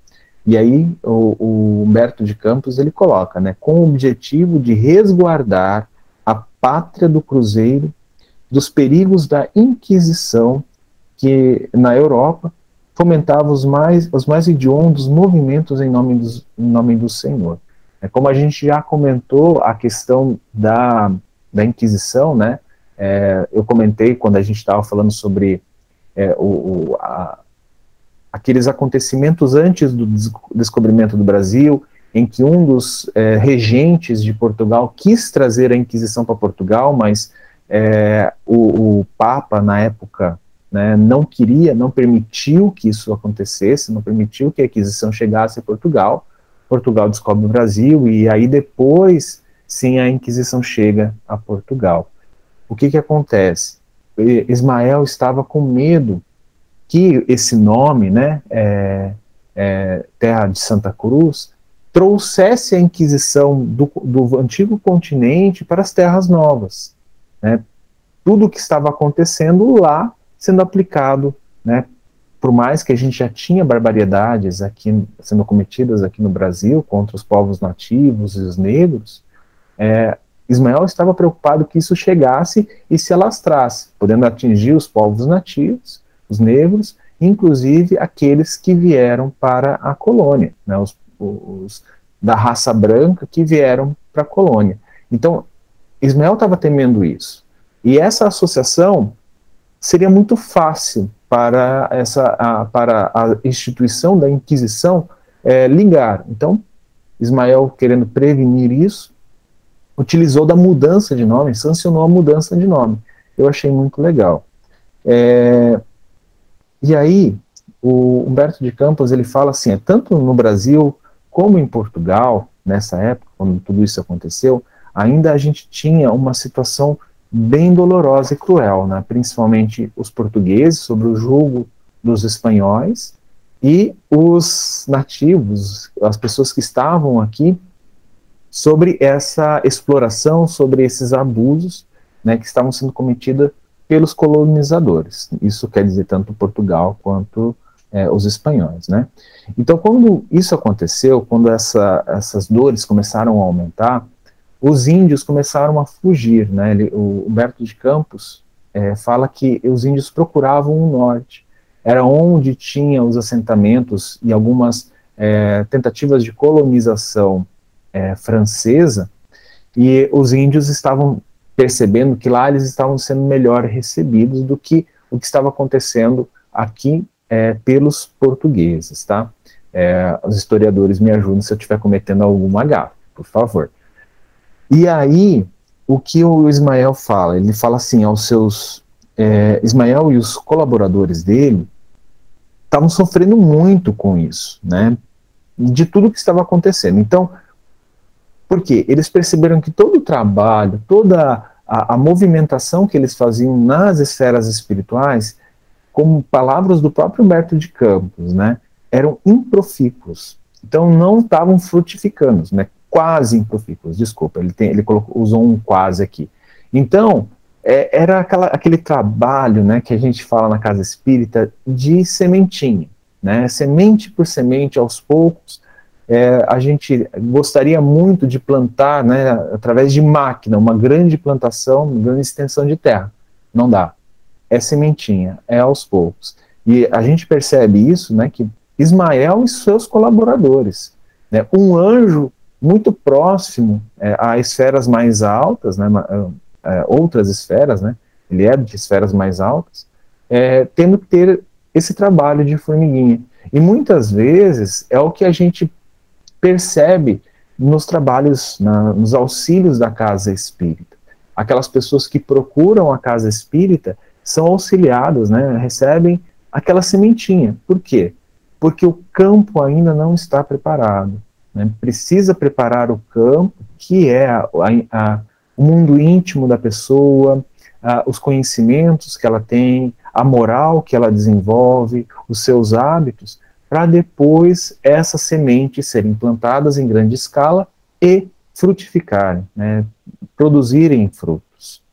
E aí o, o Humberto de Campos ele coloca, né, com o objetivo de resguardar a pátria do Cruzeiro dos perigos da Inquisição que na Europa fomentava os mais, os mais hediondos movimentos em nome, dos, em nome do Senhor. É, como a gente já comentou a questão da, da Inquisição, né? É, eu comentei quando a gente estava falando sobre é, o, o, a, aqueles acontecimentos antes do descobrimento do Brasil, em que um dos é, regentes de Portugal quis trazer a Inquisição para Portugal, mas é, o, o, Papa, na época, né, não queria, não permitiu que isso acontecesse, não permitiu que a Inquisição chegasse a Portugal. Portugal descobre o Brasil e aí depois, sim, a Inquisição chega a Portugal. O que que acontece? Ismael estava com medo que esse nome, né, é, é, Terra de Santa Cruz, trouxesse a Inquisição do, do antigo continente para as terras novas. Né? Tudo o que estava acontecendo lá sendo aplicado, né? por mais que a gente já tinha barbaridades aqui sendo cometidas aqui no Brasil contra os povos nativos e os negros, é, Ismael estava preocupado que isso chegasse e se alastrasse, podendo atingir os povos nativos, os negros, inclusive aqueles que vieram para a colônia, né, os, os da raça branca que vieram para a colônia. Então, Ismael estava temendo isso. E essa associação seria muito fácil para, essa, a, para a instituição da Inquisição é, ligar. Então, Ismael, querendo prevenir isso, utilizou da mudança de nome, sancionou a mudança de nome. Eu achei muito legal. É, e aí, o Humberto de Campos ele fala assim: é, tanto no Brasil como em Portugal, nessa época, quando tudo isso aconteceu, ainda a gente tinha uma situação bem dolorosa e cruel, né? principalmente os portugueses, sobre o julgo dos espanhóis, e os nativos, as pessoas que estavam aqui, sobre essa exploração, sobre esses abusos né, que estavam sendo cometidos pelos colonizadores. Isso quer dizer tanto Portugal quanto é, os espanhóis. Né? Então, quando isso aconteceu, quando essa, essas dores começaram a aumentar, os índios começaram a fugir. Né? Ele, o Humberto de Campos é, fala que os índios procuravam o norte. Era onde tinha os assentamentos e algumas é, tentativas de colonização é, francesa, e os índios estavam percebendo que lá eles estavam sendo melhor recebidos do que o que estava acontecendo aqui é, pelos portugueses, tá? É, os historiadores me ajudem se eu estiver cometendo alguma gafe, por favor. E aí, o que o Ismael fala? Ele fala assim aos seus. É, Ismael e os colaboradores dele estavam sofrendo muito com isso, né? De tudo que estava acontecendo. Então, por quê? Eles perceberam que todo o trabalho, toda a, a movimentação que eles faziam nas esferas espirituais, como palavras do próprio Humberto de Campos, né? Eram improfícuos. Então, não estavam frutificando, né? quase improfícuos, desculpa, ele, tem, ele colocou, usou um quase aqui. Então, é, era aquela, aquele trabalho né, que a gente fala na casa espírita de sementinha, né, semente por semente, aos poucos, é, a gente gostaria muito de plantar, né, através de máquina, uma grande plantação, uma grande extensão de terra. Não dá. É sementinha, é aos poucos. E a gente percebe isso, né, que Ismael e seus colaboradores, né, um anjo muito próximo é, a esferas mais altas, né, é, outras esferas, né, ele é de esferas mais altas, é, tendo que ter esse trabalho de formiguinha. E muitas vezes é o que a gente percebe nos trabalhos, na, nos auxílios da casa espírita. Aquelas pessoas que procuram a casa espírita são auxiliadas, né, recebem aquela sementinha. Por quê? Porque o campo ainda não está preparado. Né? Precisa preparar o campo, que é a, a, a, o mundo íntimo da pessoa, os conhecimentos que ela tem, a moral que ela desenvolve, os seus hábitos, para depois essas sementes serem plantadas em grande escala e frutificarem, né? produzirem frutos.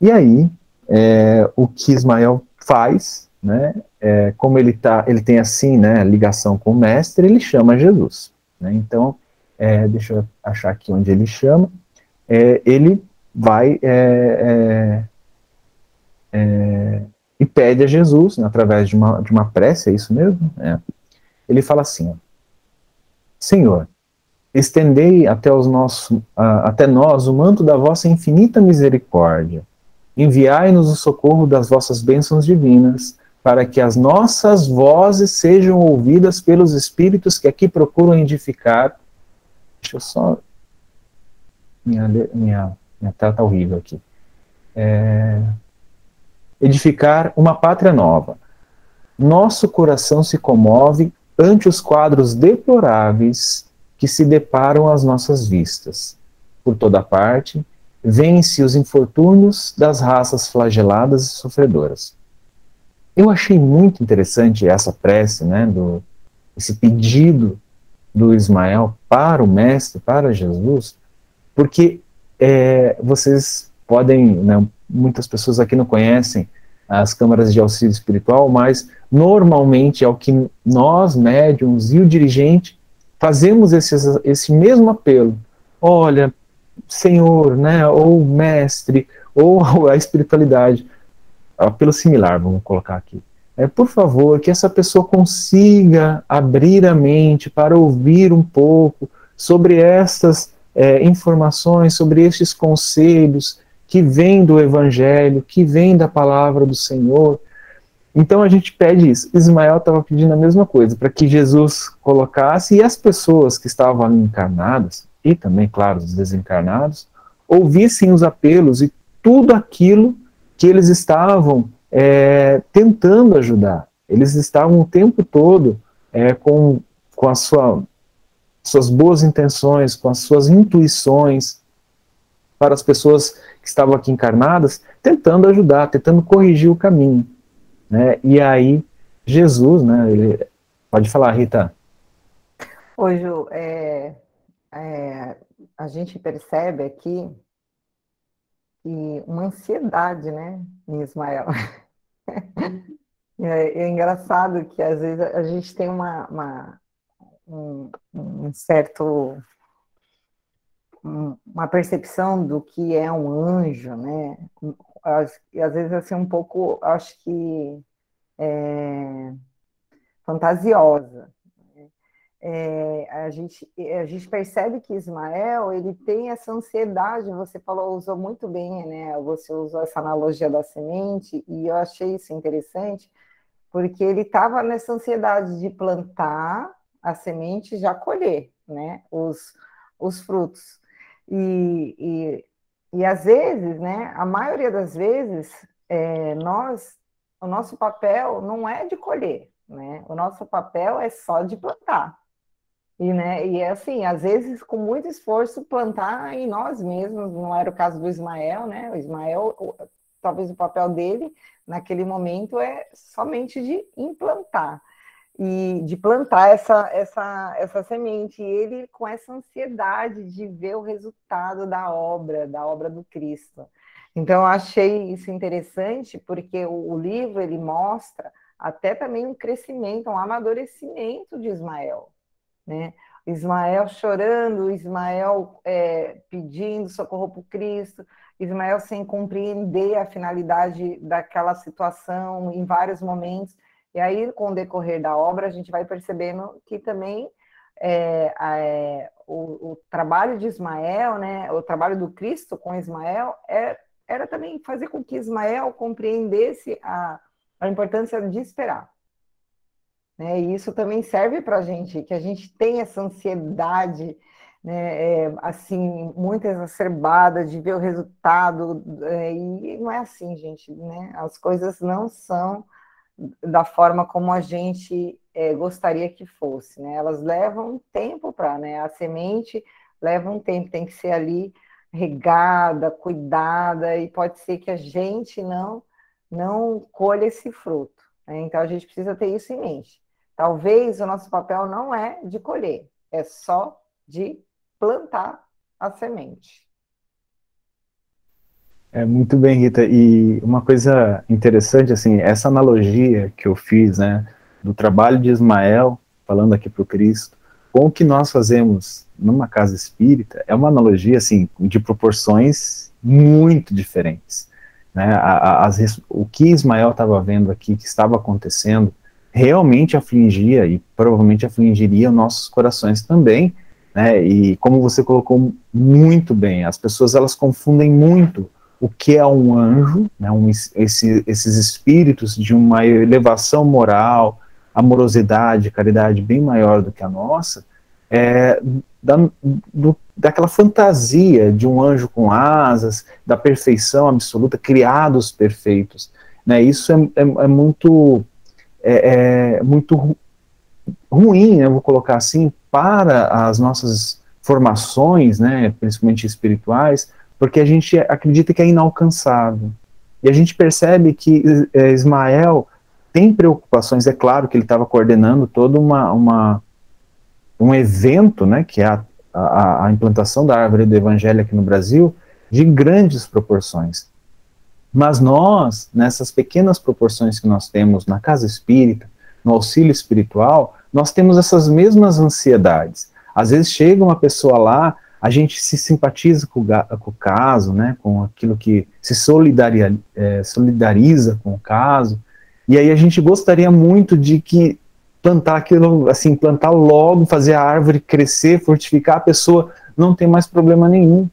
E aí, é, o que Ismael faz né, é, como ele, tá, ele tem assim, né, ligação com o mestre, ele chama Jesus. Né, então, é, deixa eu achar aqui onde ele chama, é, ele vai é, é, é, e pede a Jesus, né, através de uma, de uma prece, é isso mesmo? ele fala assim, ó, Senhor, estendei até, os nossos, uh, até nós o manto da vossa infinita misericórdia, enviai-nos o socorro das vossas bênçãos divinas, para que as nossas vozes sejam ouvidas pelos espíritos que aqui procuram edificar. Deixa eu só. Minha, minha, minha tela está horrível aqui. É... Edificar uma pátria nova. Nosso coração se comove ante os quadros deploráveis que se deparam às nossas vistas. Por toda parte, vence os infortúnios das raças flageladas e sofredoras eu achei muito interessante essa prece, né, do, esse pedido do Ismael para o Mestre, para Jesus, porque é, vocês podem, né, muitas pessoas aqui não conhecem as câmaras de auxílio espiritual, mas normalmente é o que nós, médiums e o dirigente, fazemos esse, esse mesmo apelo. Olha, Senhor, né, ou Mestre, ou a espiritualidade, apelo similar, vamos colocar aqui. É, por favor, que essa pessoa consiga abrir a mente para ouvir um pouco sobre estas é, informações, sobre estes conselhos que vêm do Evangelho, que vêm da palavra do Senhor. Então a gente pede isso. Ismael estava pedindo a mesma coisa, para que Jesus colocasse e as pessoas que estavam ali encarnadas, e também, claro, os desencarnados, ouvissem os apelos e tudo aquilo que eles estavam é, tentando ajudar. Eles estavam o tempo todo é, com, com a sua, suas boas intenções, com as suas intuições para as pessoas que estavam aqui encarnadas, tentando ajudar, tentando corrigir o caminho. Né? E aí, Jesus, né, ele, pode falar, Rita. Hoje, é, é, a gente percebe aqui uma ansiedade, né, em Ismael. é, é, engraçado que às vezes a gente tem uma, uma um, um, certo uma percepção do que é um anjo, né? E às vezes assim um pouco, acho que é, fantasiosa é, a, gente, a gente percebe que Ismael ele tem essa ansiedade, você falou, usou muito bem, né? Você usou essa analogia da semente, e eu achei isso interessante, porque ele estava nessa ansiedade de plantar a semente e já colher né? os, os frutos. E, e, e às vezes, né? A maioria das vezes, é, nós, o nosso papel não é de colher, né? O nosso papel é só de plantar. E, né, e é assim, às vezes com muito esforço plantar em nós mesmos, não era o caso do Ismael, né? O Ismael, talvez o papel dele naquele momento é somente de implantar e de plantar essa, essa, essa semente. E ele com essa ansiedade de ver o resultado da obra, da obra do Cristo. Então, eu achei isso interessante, porque o, o livro ele mostra até também um crescimento, um amadurecimento de Ismael né? Ismael chorando, Ismael é, pedindo socorro para Cristo, Ismael sem compreender a finalidade daquela situação em vários momentos. E aí, com o decorrer da obra, a gente vai percebendo que também é, é, o, o, trabalho de Ismael, né, o trabalho do Cristo com Ismael, é, era também fazer com que Ismael compreendesse a, a importância de esperar. Né? E isso também serve para a gente, que a gente tem essa ansiedade, né, é, assim, muito exacerbada de ver o resultado, é, e não é assim, gente, né? As coisas não são da forma como a gente é, gostaria que fosse, né? Elas levam tempo para, né? A semente leva um tempo, tem que ser ali regada, cuidada, e pode ser que a gente não não colha esse fruto. Né? Então a gente precisa ter isso em mente. Talvez o nosso papel não é de colher, é só de plantar a semente. É muito bem, Rita. E uma coisa interessante, assim, essa analogia que eu fiz, né, do trabalho de Ismael, falando aqui para o Cristo, com o que nós fazemos numa casa espírita, é uma analogia, assim, de proporções muito diferentes. Né? As, o que Ismael estava vendo aqui, que estava acontecendo, realmente afligia e provavelmente afligiria nossos corações também, né? E como você colocou muito bem, as pessoas elas confundem muito o que é um anjo, né? Um, esse, esses espíritos de uma elevação moral, amorosidade, caridade bem maior do que a nossa, é, da, do, daquela fantasia de um anjo com asas, da perfeição absoluta, criados perfeitos. Né? Isso é, é, é muito é, é muito ruim, né, vou colocar assim, para as nossas formações, né, principalmente espirituais, porque a gente acredita que é inalcançável. E a gente percebe que é, Ismael tem preocupações, é claro que ele estava coordenando toda uma, uma um evento, né, que é a, a, a implantação da árvore do evangelho aqui no Brasil, de grandes proporções. Mas nós, nessas pequenas proporções que nós temos na casa espírita, no auxílio espiritual, nós temos essas mesmas ansiedades. Às vezes chega uma pessoa lá, a gente se simpatiza com o, com o caso, né, com aquilo que se solidaria, é, solidariza com o caso, e aí a gente gostaria muito de que plantar aquilo, assim, plantar logo, fazer a árvore crescer, fortificar, a pessoa não tem mais problema nenhum.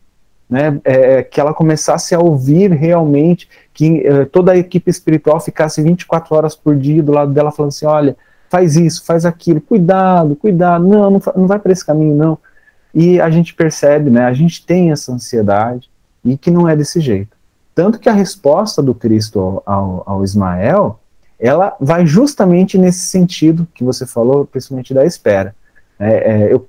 Né, é, que ela começasse a ouvir realmente, que é, toda a equipe espiritual ficasse 24 horas por dia do lado dela, falando assim: olha, faz isso, faz aquilo, cuidado, cuidado, não, não, não vai para esse caminho, não. E a gente percebe, né, a gente tem essa ansiedade e que não é desse jeito. Tanto que a resposta do Cristo ao, ao, ao Ismael ela vai justamente nesse sentido que você falou, principalmente da espera. É, é, eu,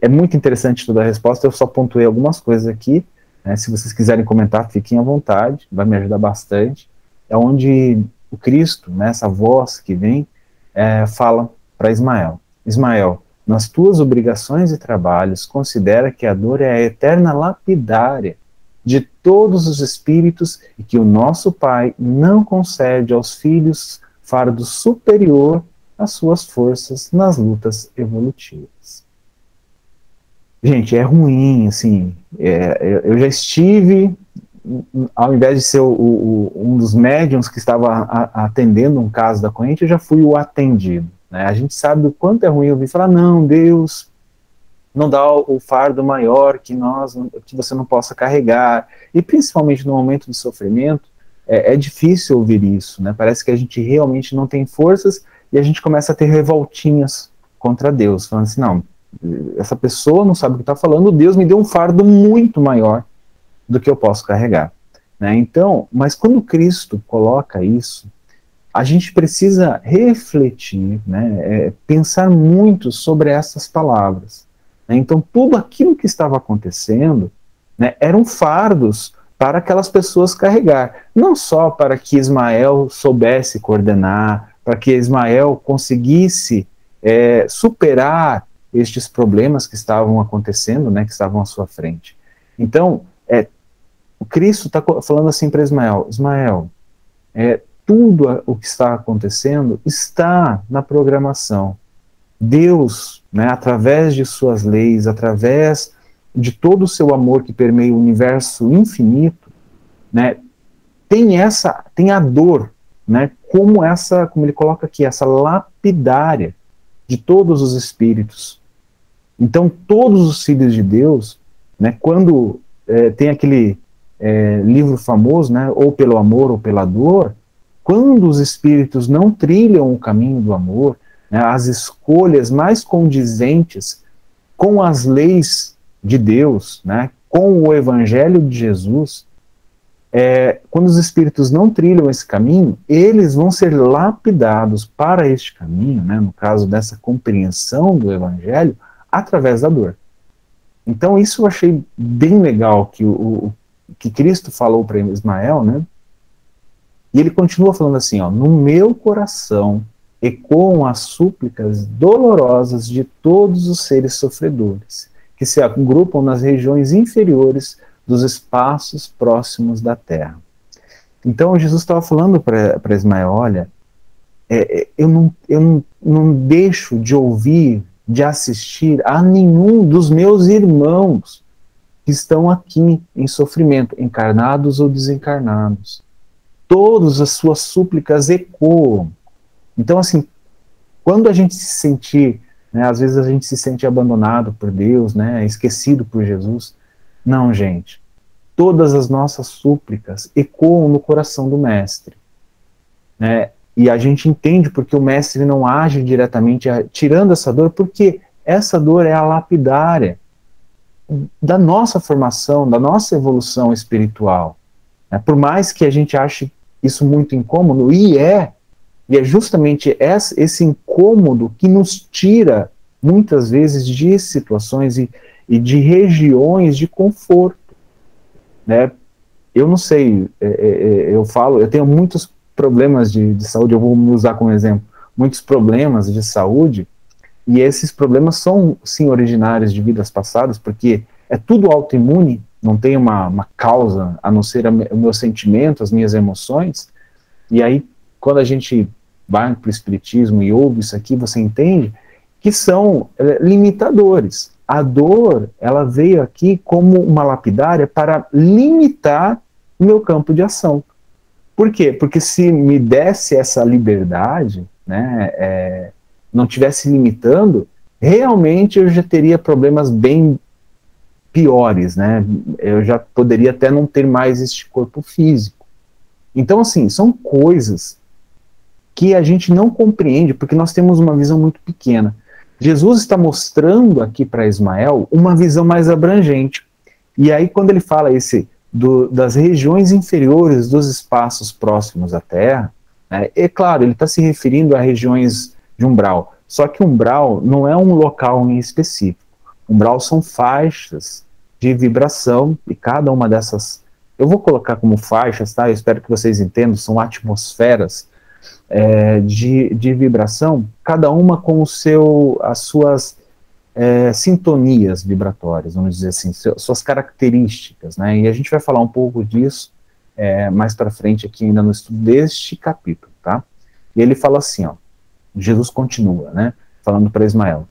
é muito interessante toda a resposta, eu só pontuei algumas coisas aqui. Né, se vocês quiserem comentar, fiquem à vontade, vai me ajudar bastante. É onde o Cristo, né, essa voz que vem, é, fala para Ismael: Ismael, nas tuas obrigações e trabalhos, considera que a dor é a eterna lapidária de todos os espíritos e que o nosso Pai não concede aos filhos fardo superior às suas forças nas lutas evolutivas. Gente, é ruim, assim, é, eu já estive, ao invés de ser o, o, um dos médiums que estava a, atendendo um caso da corrente, eu já fui o atendido. Né? A gente sabe o quanto é ruim ouvir falar, não, Deus não dá o fardo maior que nós que você não possa carregar. E principalmente no momento de sofrimento é, é, difícil ouvir isso né? Parece que a gente realmente não tem forças e a gente começa a ter revoltinhas contra Deus falando assim não essa pessoa não sabe o que está falando Deus me deu um fardo muito maior do que eu posso carregar. Né? Então mas quando Cristo coloca isso a gente precisa refletir né é, pensar muito sobre essas palavras né? Então, tudo aquilo que estava acontecendo né, eram fardos para aquelas pessoas carregar. Não só para que Ismael soubesse coordenar, para que Ismael conseguisse é, superar estes problemas que estavam acontecendo, né, que estavam à sua frente. Então, é, o Cristo está falando assim para Ismael: Ismael, é, tudo o que está acontecendo está na programação. Deus, né, através de suas leis, através de todo o seu amor que permeia o universo infinito, né, tem essa, tem a dor, né, como essa, como ele coloca aqui, essa lapidária de todos os espíritos. Então, todos os filhos de Deus, né, quando é, tem aquele é, livro famoso, né, ou pelo amor ou pela dor, quando os espíritos não trilham o caminho do amor, né, as escolhas mais condizentes com as leis de Deus, né, com o Evangelho de Jesus, é, quando os espíritos não trilham esse caminho, eles vão ser lapidados para este caminho, né, no caso dessa compreensão do Evangelho, através da dor. Então, isso eu achei bem legal que, o, o que Cristo falou para Ismael, né? E ele continua falando assim: ó, no meu coração ecoam as súplicas dolorosas de todos os seres sofredores, que se agrupam nas regiões inferiores dos espaços próximos da Terra. Então Jesus estava falando para Ismael, olha, é, é, eu, não, eu não, não deixo de ouvir, de assistir a nenhum dos meus irmãos que estão aqui em sofrimento, encarnados ou desencarnados. Todas as suas súplicas ecoam então, assim, quando a gente se sentir, né, às vezes a gente se sente abandonado por Deus, né, esquecido por Jesus. Não, gente. Todas as nossas súplicas ecoam no coração do Mestre. Né, e a gente entende porque o Mestre não age diretamente tirando essa dor, porque essa dor é a lapidária da nossa formação, da nossa evolução espiritual. Né, por mais que a gente ache isso muito incômodo, e é, e é justamente esse incômodo que nos tira, muitas vezes, de situações e, e de regiões de conforto. Né? Eu não sei, é, é, é, eu falo, eu tenho muitos problemas de, de, saúde, eu vou me usar como exemplo, muitos problemas de saúde, E esses problemas são, sim, originários de vidas passadas, porque é tudo autoimune, não tem uma, uma causa a não ser o meu sentimento, as minhas emoções. E aí, quando a gente vai para o Espiritismo e ouve isso aqui, você entende que são é, limitadores. A dor, ela veio aqui como uma lapidária para limitar o meu campo de ação. Por quê? Porque se me desse essa liberdade, né, é, não tivesse limitando, realmente eu já teria problemas bem piores, né? Eu já poderia até não ter mais este corpo físico. Então, assim, são coisas que a gente não compreende porque nós temos uma visão muito pequena. Jesus está mostrando aqui para Ismael uma visão mais abrangente. E aí, quando ele fala esse do, das regiões inferiores dos espaços próximos à Terra, né, é claro, ele está se referindo a regiões de umbral. Só que umbral não é um local em específico. Umbral são faixas de vibração e cada uma dessas, eu vou colocar como faixas, tá? Eu espero que vocês entendam, são atmosferas é, de, de vibração, cada uma com o seu, as suas é, sintonias vibratórias, vamos dizer assim, suas características, né? E a gente vai falar um pouco disso é, mais para frente aqui ainda no estudo deste capítulo, tá? E ele fala assim, ó, Jesus continua, né? Falando para Ismael,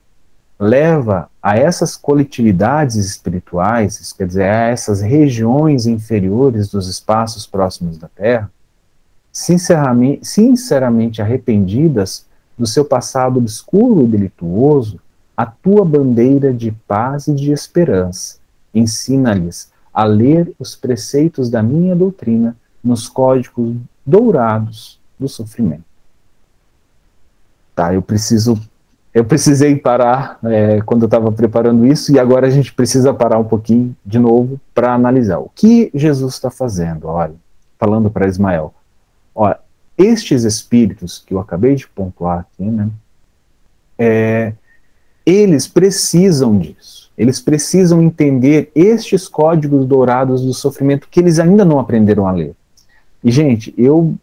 leva a essas coletividades espirituais, quer dizer, a essas regiões inferiores dos espaços próximos da Terra, sinceramente, sinceramente arrependidas do seu passado obscuro e delituoso, a tua bandeira de paz e de esperança. Ensina-lhes a ler os preceitos da minha doutrina nos códigos dourados do sofrimento. Tá, eu preciso, eu precisei parar é, quando eu estava preparando isso e agora a gente precisa parar um pouquinho de novo para analisar o que Jesus está fazendo. Olha, falando para Ismael, olha, estes espíritos que eu acabei de pontuar aqui, né, é, eles precisam disso. Eles precisam entender estes códigos dourados do sofrimento que eles ainda não aprenderam a ler. E gente, eu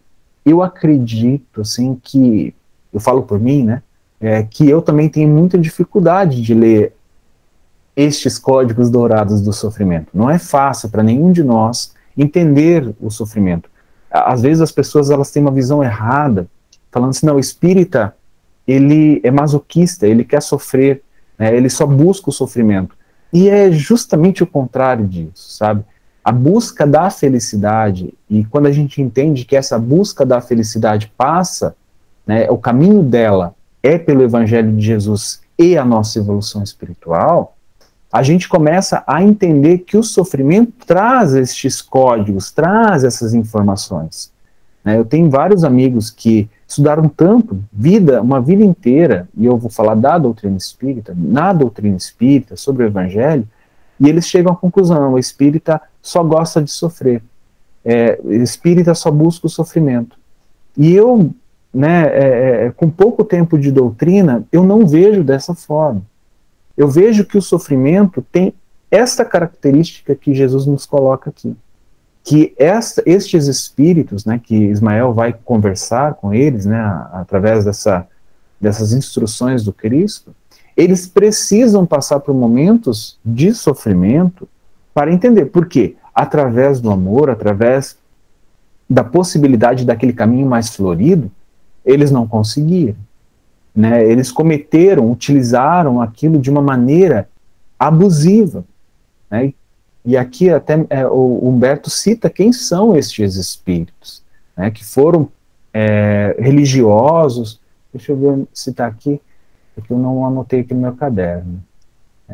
eu acredito assim que eu falo por mim, né? É, que eu também tenho muita dificuldade de ler estes códigos dourados do sofrimento. Não é fácil para nenhum de nós entender o sofrimento. Às vezes as pessoas elas têm uma visão errada, falando assim, não, o espírita ele é masoquista, ele quer sofrer, né, ele só busca o sofrimento. E é justamente o contrário disso, sabe? A busca da felicidade, e quando a gente entende que essa busca da felicidade passa, né, o caminho dela é pelo Evangelho de Jesus e a nossa evolução espiritual, a gente começa a entender que o sofrimento traz estes códigos, traz essas informações. Né? Eu tenho vários amigos que estudaram tanto, vida, uma vida inteira, e eu vou falar da doutrina espírita, na doutrina espírita, sobre o evangelho, e eles chegam à conclusão, o espírita só gosta de sofrer, é, espírita só busca o sofrimento. E eu, né, é, é, com pouco tempo de doutrina, eu não vejo dessa forma. Eu vejo que o sofrimento tem esta característica que Jesus nos coloca aqui que esta, estes espíritos, né, que Ismael vai conversar com eles, né, através dessa, dessas instruções do Cristo, eles precisam passar por momentos de sofrimento para entender. Por quê? Através do amor, através da possibilidade daquele caminho mais florido, eles não conseguiram. Né? Eles cometeram, utilizaram aquilo de uma maneira abusiva. Né? E aqui até é, o Humberto cita quem são estes espíritos, né, que foram é, religiosos. Deixa eu ver, citar aqui, porque eu não anotei aqui no meu caderno.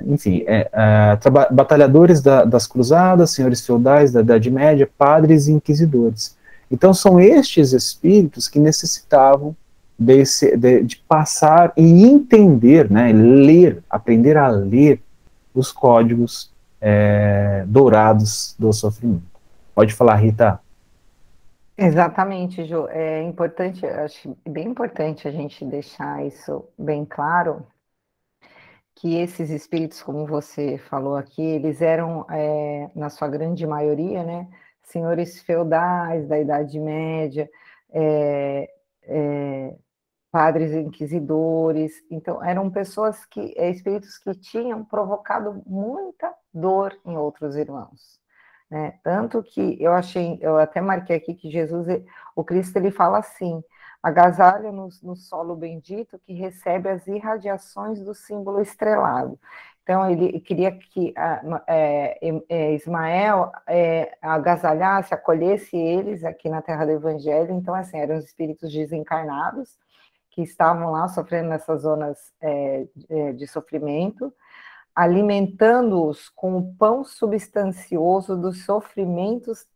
Enfim, é, é, batalhadores da, das cruzadas, senhores feudais da Idade Média, padres e inquisidores. Então são estes espíritos que necessitavam desse, de, de passar e entender, né, ler, aprender a ler os códigos é, dourados do sofrimento. Pode falar, Rita. Exatamente, Ju. É importante, acho bem importante a gente deixar isso bem claro, que esses espíritos, como você falou aqui, eles eram, é, na sua grande maioria, né, senhores feudais da Idade Média, é, é, padres inquisidores. Então, eram pessoas que, é, espíritos que tinham provocado muita dor em outros irmãos. Né? Tanto que eu achei, eu até marquei aqui que Jesus, o Cristo, ele fala assim: agasalha no, no solo bendito que recebe as irradiações do símbolo estrelado. Então, ele queria que é, é, Ismael é, agasalhasse, acolhesse eles aqui na terra do Evangelho. Então, assim, eram os espíritos desencarnados que estavam lá sofrendo nessas zonas é, é, de sofrimento, alimentando-os com o pão substancioso dos sofrimentos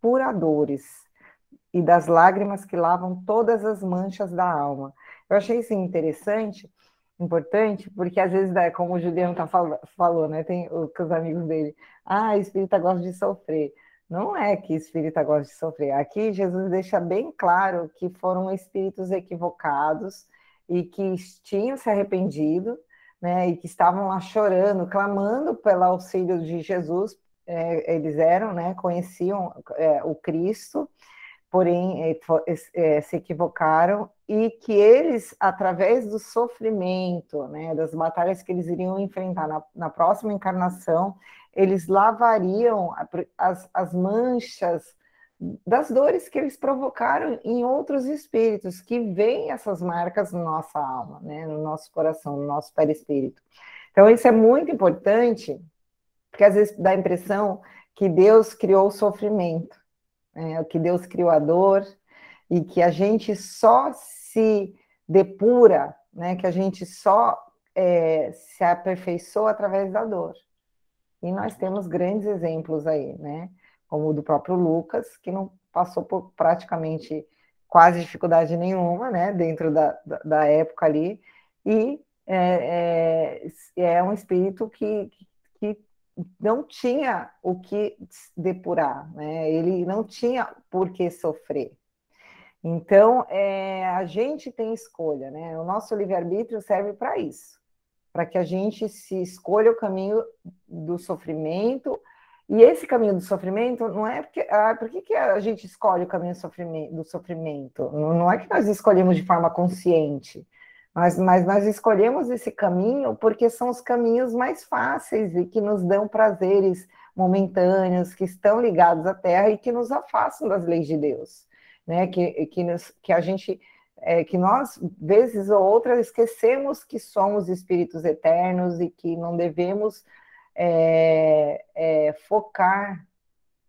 depuradores e das lágrimas que lavam todas as manchas da alma. Eu achei isso interessante, importante, porque às vezes, né, como o Juliano tá fal falou, né, tem os amigos dele, ah, espírita gosta de sofrer. Não é que espírita gosta de sofrer. Aqui Jesus deixa bem claro que foram espíritos equivocados e que tinham se arrependido, né, e que estavam lá chorando, clamando pelo auxílio de Jesus. É, eles eram, né, conheciam é, o Cristo, porém é, é, se equivocaram e que eles, através do sofrimento, né, das batalhas que eles iriam enfrentar na, na próxima encarnação, eles lavariam as, as manchas das dores que eles provocaram em outros espíritos, que veem essas marcas na nossa alma, né, no nosso coração, no nosso perispírito. Então, isso é muito importante, porque às vezes dá a impressão que Deus criou o sofrimento, né, que Deus criou a dor, e que a gente só se depura, né, que a gente só é, se aperfeiçoa através da dor. E nós temos grandes exemplos aí, né? Como o do próprio Lucas, que não passou por praticamente quase dificuldade nenhuma, né? Dentro da, da, época ali. E é, é, é, um espírito que, que não tinha o que depurar, né? Ele não tinha por que sofrer. Então, é, a gente tem escolha, né? O nosso livre-arbítrio serve para isso para que a gente se escolha o caminho do sofrimento. E esse caminho do sofrimento não é porque. Ah, por que, que a gente escolhe o caminho do sofrimento? Não, não é que nós escolhemos de forma consciente, mas, mas nós escolhemos esse caminho porque são os caminhos mais fáceis e que nos dão prazeres momentâneos, que estão ligados à terra e que nos afastam das leis de Deus. Né? Que, que, nos, que a gente é, que nós, vezes ou outras, esquecemos que somos espíritos eternos e que não devemos é, é, focar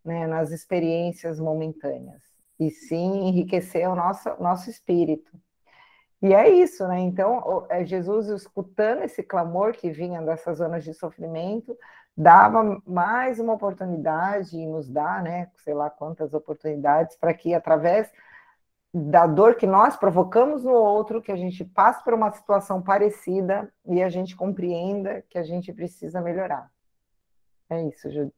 né, nas experiências momentâneas, e sim enriquecer o nosso, nosso espírito. E é isso, né? Então, é, Jesus, escutando esse clamor que vinha dessas zonas de sofrimento, dava mais uma oportunidade e nos dá, né? Sei lá quantas oportunidades para que, através da dor que nós provocamos no outro, que a gente passe por uma situação parecida e a gente compreenda que a gente precisa melhorar. É isso, Júlio.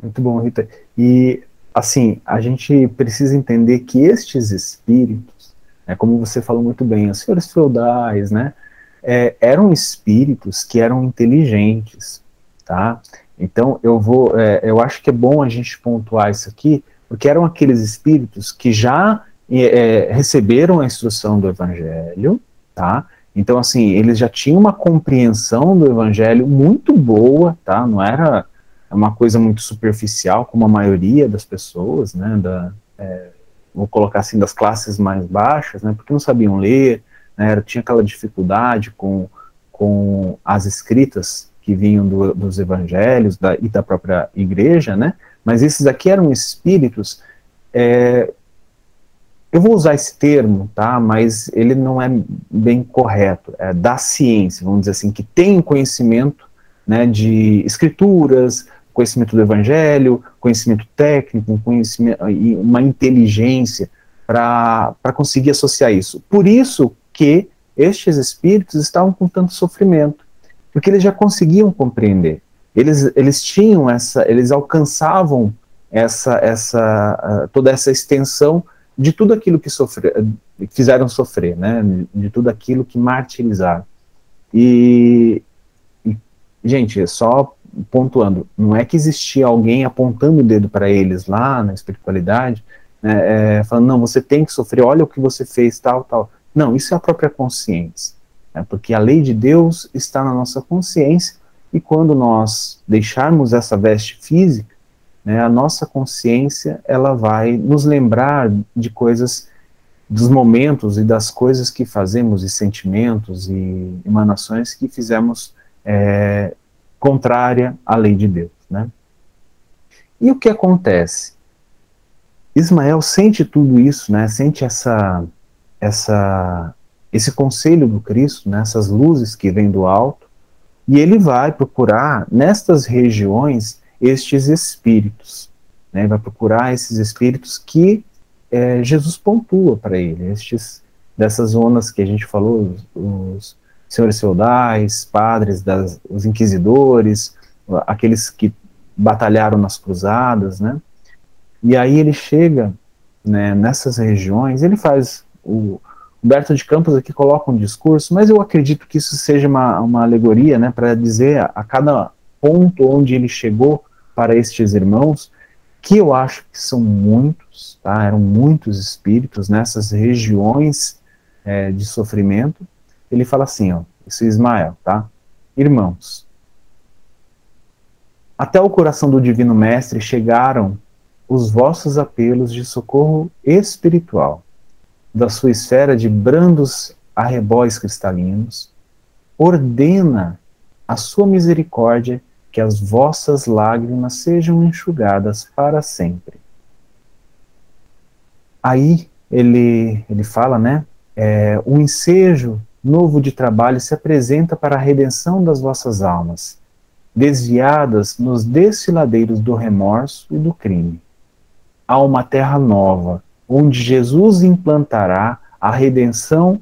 Muito bom, Rita. E, assim, a gente precisa entender que estes espíritos, né, como você falou muito bem, os senhores feudais, né, é, eram espíritos que eram inteligentes, tá? Então, eu vou, é, eu acho que é bom a gente pontuar isso aqui, porque eram aqueles espíritos que já é, receberam a instrução do Evangelho, tá? Então, assim, eles já tinham uma compreensão do Evangelho muito boa, tá? Não era uma coisa muito superficial, como a maioria das pessoas, né? Da, é, vou colocar assim, das classes mais baixas, né? Porque não sabiam ler, né? Tinha aquela dificuldade com, com as escritas que vinham do, dos evangelhos da, e da própria igreja, né? Mas esses aqui eram espíritos. É, eu vou usar esse termo, tá? Mas ele não é bem correto. É da ciência, vamos dizer assim, que tem conhecimento, né, de escrituras, conhecimento do evangelho, conhecimento técnico, conhecimento e uma inteligência para conseguir associar isso. Por isso que estes espíritos estavam com tanto sofrimento, porque eles já conseguiam compreender eles, eles tinham essa, eles alcançavam essa, essa, uh, toda essa extensão de tudo aquilo que sofre, fizeram sofrer, né, de tudo aquilo que martirizaram. E, e, gente, só pontuando, não é que existia alguém apontando o dedo para eles lá na espiritualidade, né, é, falando, não, você tem que sofrer, olha o que você fez, tal, tal. Não, isso é a própria consciência, né, porque a lei de Deus está na nossa consciência, e quando nós deixarmos essa veste física, né, a nossa consciência ela vai nos lembrar de coisas, dos momentos e das coisas que fazemos, e sentimentos e emanações que fizemos é, contrária à lei de Deus. Né? E o que acontece? Ismael sente tudo isso, né? Sente essa, essa, esse conselho do Cristo, né? essas luzes que vêm do alto, e ele vai procurar nestas regiões estes espíritos, né? Vai procurar esses espíritos que é, Jesus pontua para ele, estes dessas zonas que a gente falou, os, senhores feudais, padres, das, os inquisidores, aqueles que batalharam nas cruzadas, né? E aí ele chega né, nessas regiões, ele faz o Humberto de Campos aqui coloca um discurso, mas eu acredito que isso seja uma, uma alegoria, né, para dizer a, a, cada ponto onde ele chegou para estes irmãos, que eu acho que são muitos, tá, eram muitos espíritos nessas regiões é, de sofrimento. Ele fala assim, ó, esse Ismael, tá, irmãos, até o coração do Divino Mestre chegaram os vossos apelos de socorro espiritual, da sua esfera de brandos arrebóis cristalinos, ordena a sua misericórdia que as vossas lágrimas sejam enxugadas para sempre. Aí ele, ele fala, né? É, o ensejo novo de trabalho se apresenta para a redenção das vossas almas desviadas nos desfiladeiros do remorso e do crime. Há uma terra nova, onde Jesus implantará a redenção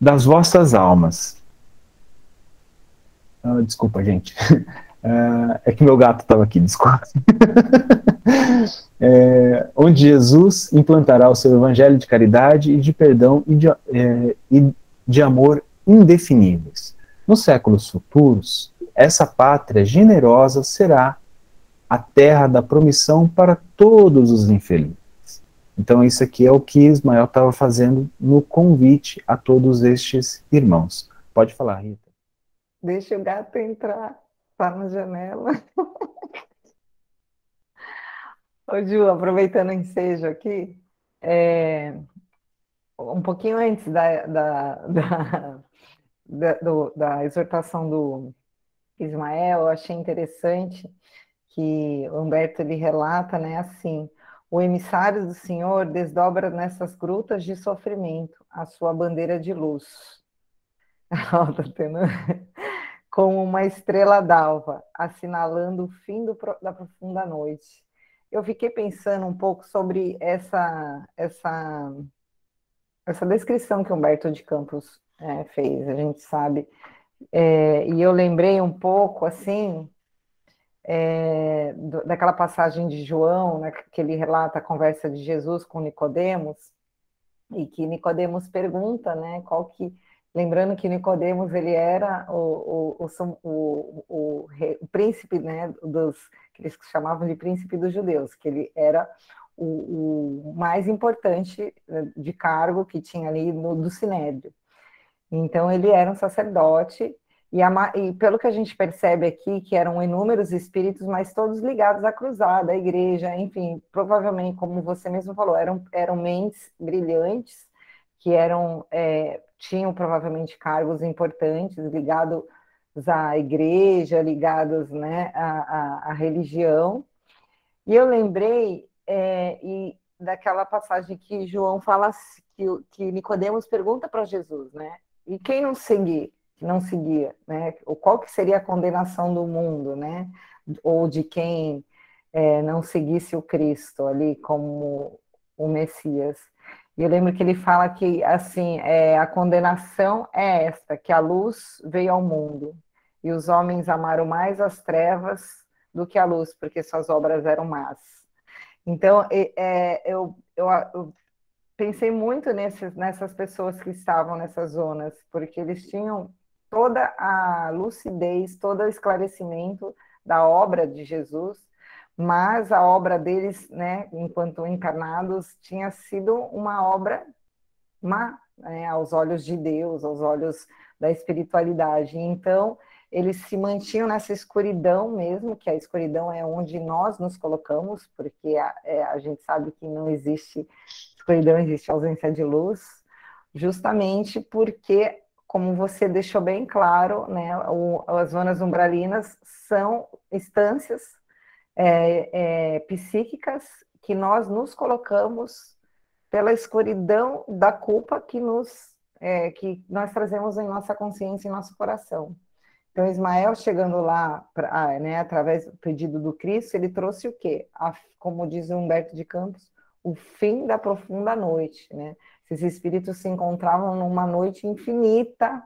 das vossas almas. Ah, desculpa, gente. Ah, é que meu gato estava aqui, desculpa. é, onde Jesus implantará o seu evangelho de caridade e de perdão e de, é, e de amor indefiníveis. Nos séculos futuros, essa pátria generosa será a terra da promissão para todos os infelizes. Então, isso aqui é o que Ismael estava fazendo no convite a todos estes irmãos. Pode falar, Rita. Deixa o gato entrar, tá na janela. Ô, Ju, aproveitando o ensejo aqui, é, um pouquinho antes da, da, da, da, do, da exortação do, Ismael, eu achei interessante que o Humberto ele relata, né, assim, o emissário do Senhor desdobra nessas grutas de sofrimento a sua bandeira de luz. Como uma estrela d'alva, assinalando o fim do, da profunda noite. Eu fiquei pensando um pouco sobre essa, essa, essa descrição que Humberto de Campos é, fez. A gente sabe é, e eu lembrei um pouco, assim, é, daquela passagem de João, né, que ele relata a conversa de Jesus com Nicodemos, e que Nicodemos pergunta, né, qual que, lembrando que Nicodemos ele era o, o, o, o, o príncipe, né, dos que eles chamavam de príncipe dos judeus, que ele era o, mais importante né, de cargo que tinha ali no, do Sinédrio. Então, ele era um sacerdote, e, a, e, pelo que a gente percebe aqui, que eram inúmeros espíritos, mas todos ligados à cruzada, à igreja, enfim, provavelmente, como você mesmo falou, eram, eram mentes brilhantes, que eram, é, tinham provavelmente cargos importantes ligados à igreja, ligados né, à, à, à religião. E eu lembrei é, e daquela passagem que João fala que, que Nicodemos pergunta para Jesus, né? E quem não seguir, não seguia, né? Ou qual que seria a condenação do mundo, né? Ou de quem é, não seguisse o Cristo ali como o Messias. E eu lembro que ele fala que assim é, a condenação é esta, que a luz veio ao mundo e os homens amaram mais as trevas do que a luz, porque suas obras eram más. Então, é, eu, eu, eu pensei muito nesses, nessas pessoas que estavam nessas zonas, porque eles tinham toda a lucidez, todo o esclarecimento da obra de Jesus, mas a obra deles, né, enquanto encarnados, tinha sido uma obra má, né, aos olhos de Deus, aos olhos da espiritualidade. Então, eles se mantinham nessa escuridão mesmo, que a escuridão é onde nós nos colocamos, porque a, é, a gente sabe que não existe escuridão, existe ausência de luz, justamente porque, como você deixou bem claro, né, o, as zonas umbralinas são instâncias é, é, psíquicas que nós nos colocamos pela escuridão da culpa que nos é, que nós trazemos em nossa consciência e nosso coração. Então, Ismael chegando lá, pra, ah, né, através do pedido do Cristo, ele trouxe o quê? A, como diz Humberto de Campos, o fim da profunda noite, né? Esses espíritos se encontravam numa noite infinita,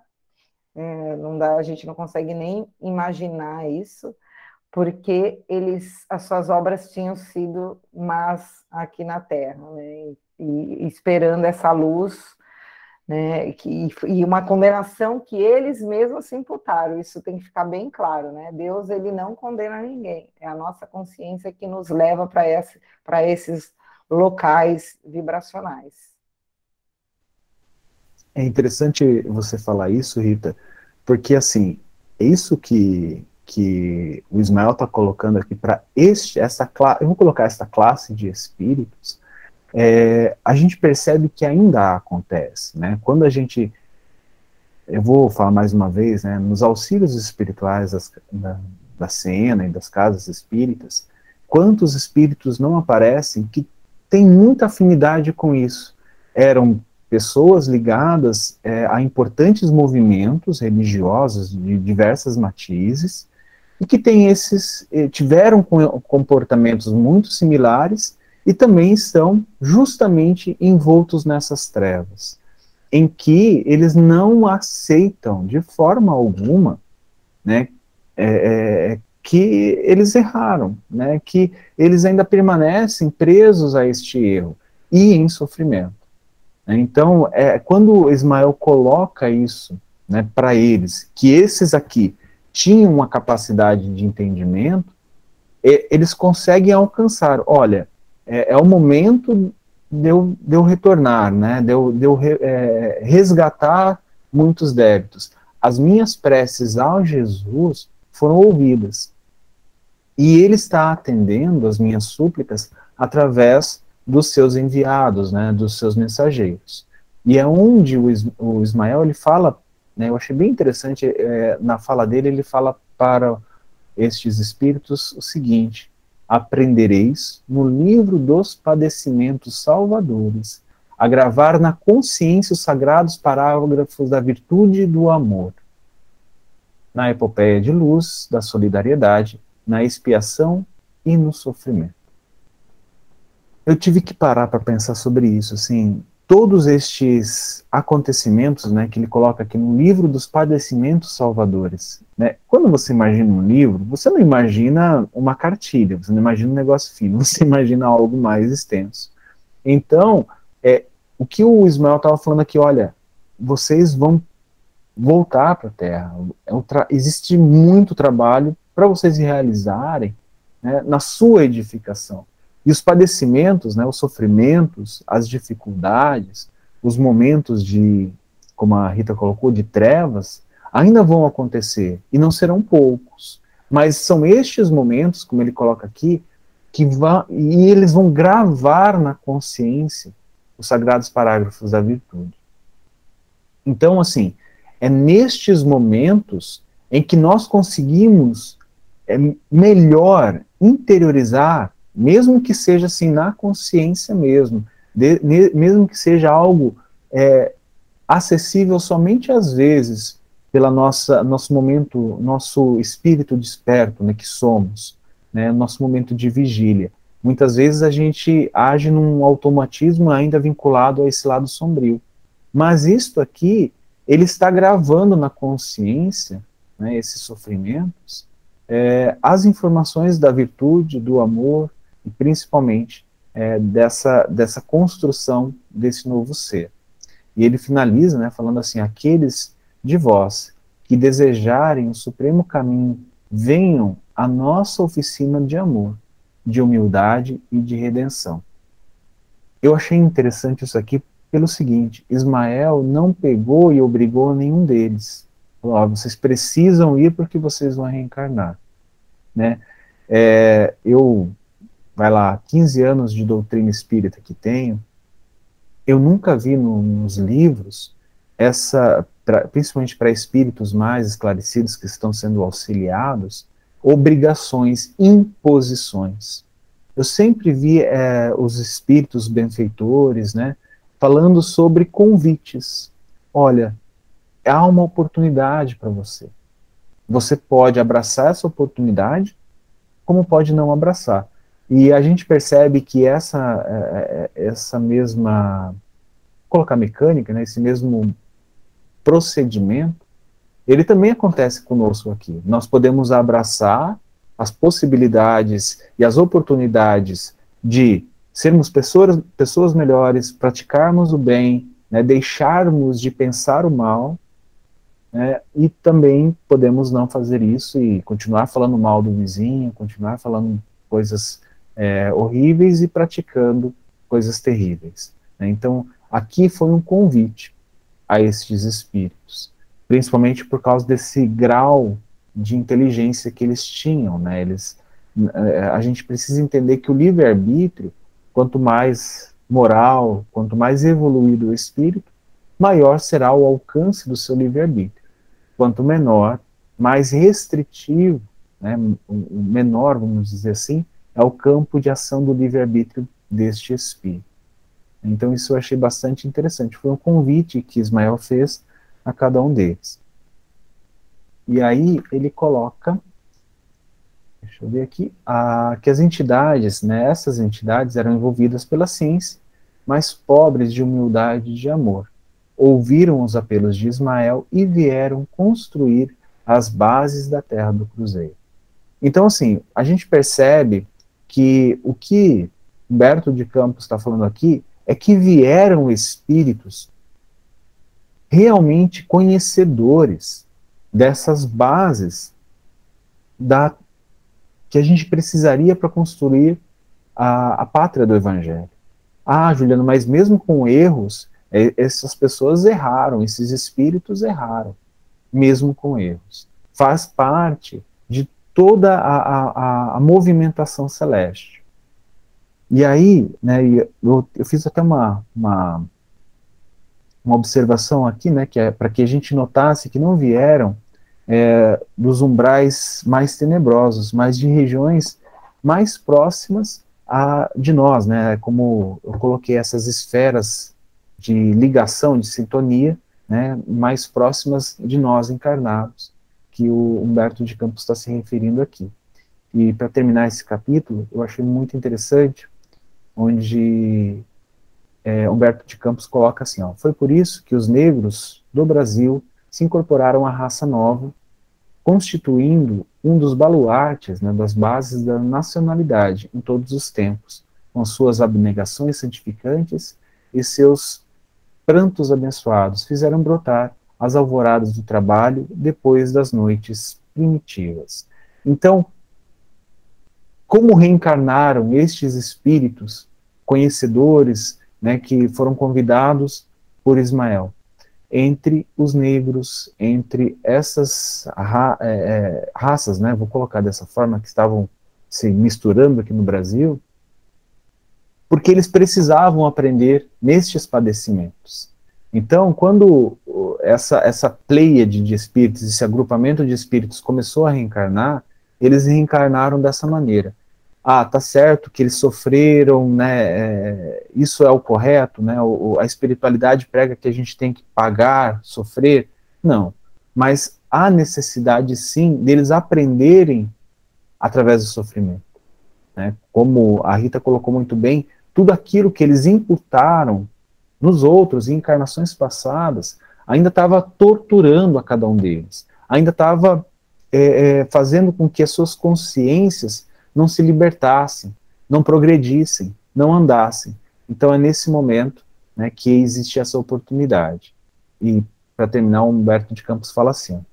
é, não dá, a gente não consegue nem imaginar isso, porque eles, as suas obras tinham sido más aqui na Terra, né? E, esperando essa luz, né? Que, e uma condenação que eles mesmos se imputaram. Isso tem que ficar bem claro, né? Deus ele não condena ninguém. É a nossa consciência que nos leva para esse, para esses locais vibracionais. É interessante você falar isso, Rita, porque assim, isso que que o Ismael está colocando aqui para este, essa classe, eu vou colocar essa classe de espíritos, é, a gente percebe que ainda acontece, né? Quando a gente, eu vou falar mais uma vez, né? Nos auxílios espirituais das, da, da cena e das casas espíritas, quantos espíritos não aparecem que têm muita afinidade com isso? Eram pessoas ligadas é, a importantes movimentos religiosos de diversas matizes, e que tem esses, eh, tiveram comportamentos muito similares e também estão justamente envoltos nessas trevas, em que eles não aceitam de forma alguma, né, é, é, que eles erraram, né, que eles ainda permanecem presos a este erro e em sofrimento. Então, é, quando Ismael coloca isso né, para eles, que esses aqui tinham uma capacidade de entendimento, eles conseguem alcançar. Olha, é, é o momento de eu, de eu retornar, né? de eu, de eu é, resgatar muitos débitos. As minhas preces ao Jesus foram ouvidas. E ele está atendendo as minhas súplicas através dos seus enviados, né, dos seus mensageiros. E é onde o, Ismael ele fala né? Eu achei bem interessante, é, na fala dele, ele fala para estes espíritos o seguinte: aprendereis no livro dos padecimentos salvadores a gravar na consciência os sagrados parágrafos da virtude e do amor, na epopeia de luz, da solidariedade, na expiação e no sofrimento. Eu tive que parar para pensar sobre isso, assim, todos estes acontecimentos, né, que ele coloca aqui no livro dos padecimentos salvadores. Né? Quando você imagina um livro, você não imagina uma cartilha, você não imagina um negócio fino, você imagina algo mais extenso. Então, é, o que o Ismael estava falando aqui, olha, vocês vão voltar para a Terra. É um existe muito trabalho para vocês realizarem né, na sua edificação. E os padecimentos, né, os sofrimentos, as dificuldades, os momentos de, como a Rita colocou, de trevas, ainda vão acontecer, e não serão poucos. Mas são estes momentos, como ele coloca aqui, que vão, e eles vão gravar na consciência os sagrados parágrafos da virtude. Então, assim, é nestes momentos em que nós conseguimos é, melhor interiorizar mesmo que seja assim na consciência mesmo, de, ne, mesmo que seja algo é, acessível somente às vezes pela nossa nosso momento, nosso espírito desperto, né, que somos, né, nosso momento de vigília. Muitas vezes a gente age num automatismo ainda vinculado a esse lado sombrio. Mas isto aqui, ele está gravando na consciência, né, esses sofrimentos, é, as informações da virtude, do amor, e principalmente é, dessa, dessa construção desse novo ser. E ele finaliza né, falando assim: aqueles de vós que desejarem o supremo caminho, venham à nossa oficina de amor, de humildade e de redenção. Eu achei interessante isso aqui pelo seguinte: Ismael não pegou e obrigou nenhum deles. Falou, vocês precisam ir porque vocês vão reencarnar. Né? É, eu, vai lá, 15 anos de doutrina espírita que tenho, eu nunca vi no, nos livros essa, pra, principalmente para espíritos mais esclarecidos que estão sendo auxiliados, obrigações, imposições. Eu sempre vi é, os espíritos benfeitores, né, falando sobre convites. Olha, há uma oportunidade para você. Você pode abraçar essa oportunidade, como pode não abraçar. E a gente percebe que essa, é, é, essa mesma, colocar mecânica, né, esse mesmo procedimento, ele também acontece conosco aqui. Nós podemos abraçar as possibilidades e as oportunidades de sermos pessoas, pessoas melhores, praticarmos o bem, né, deixarmos de pensar o mal, né, e também podemos não fazer isso e continuar falando mal do vizinho, continuar falando coisas é, horríveis e praticando coisas terríveis. Né? Então, aqui foi um convite a estes espíritos, principalmente por causa desse grau de inteligência que eles tinham. Né? Eles, é, a gente precisa entender que o livre-arbítrio, quanto mais moral, quanto mais evoluído o espírito, maior será o alcance do seu livre-arbítrio. Quanto menor, mais restritivo, né, menor, vamos dizer assim, é o campo de ação do livre-arbítrio deste espírito. Então isso eu achei bastante interessante. Foi um convite que Ismael fez a cada um deles. E aí ele coloca, deixa eu ver aqui, a, que as entidades, né, essas entidades eram envolvidas pela ciência, mas pobres de humildade e de amor. Ouviram os apelos de Ismael e vieram construir as bases da terra do cruzeiro. Então, assim, a gente percebe que o que Humberto de Campos está falando aqui é que vieram espíritos realmente conhecedores dessas bases da que a gente precisaria para construir a, a pátria do Evangelho. Ah, Juliano, mas mesmo com erros, é, essas pessoas erraram, esses espíritos erraram, mesmo com erros. Faz parte toda a, a, a movimentação celeste. E aí, né, eu, eu fiz até uma, uma, uma observação aqui, né, que é para que a gente notasse que não vieram é, dos umbrais mais tenebrosos, mas de regiões mais próximas a, de nós, né, como eu coloquei essas esferas de ligação, de sintonia, né, mais próximas de nós encarnados que o Humberto de Campos está se referindo aqui. E para terminar esse capítulo, eu achei muito interessante, onde é, Humberto de Campos coloca assim: ó, foi por isso que os negros do Brasil se incorporaram à raça nova, constituindo um dos baluartes, né, das bases da nacionalidade em todos os tempos, com suas abnegações santificantes e seus prantos abençoados, fizeram brotar as alvoradas do trabalho depois das noites primitivas. Então, como reencarnaram estes espíritos conhecedores, né, que foram convidados por Ismael? Entre os negros, entre essas ra é, é, raças, né, vou colocar dessa forma, que estavam se misturando aqui no Brasil, porque eles precisavam aprender nestes padecimentos. Então, quando essa, essa pleiade de espíritos, esse agrupamento de espíritos começou a reencarnar, eles reencarnaram dessa maneira. Ah, tá certo que eles sofreram, né? É, isso é o correto, né? O, a espiritualidade prega que a gente tem que pagar, sofrer. Não. Mas há necessidade, sim, deles aprenderem através do sofrimento. Né? Como a Rita colocou muito bem, tudo aquilo que eles imputaram nos outros, em encarnações passadas, ainda estava torturando a cada um deles, ainda estava é, é, fazendo com que as suas consciências não se libertassem, não progredissem, não andassem. Então é nesse momento né, que existe essa oportunidade. E, para terminar, Humberto de Campos fala assim: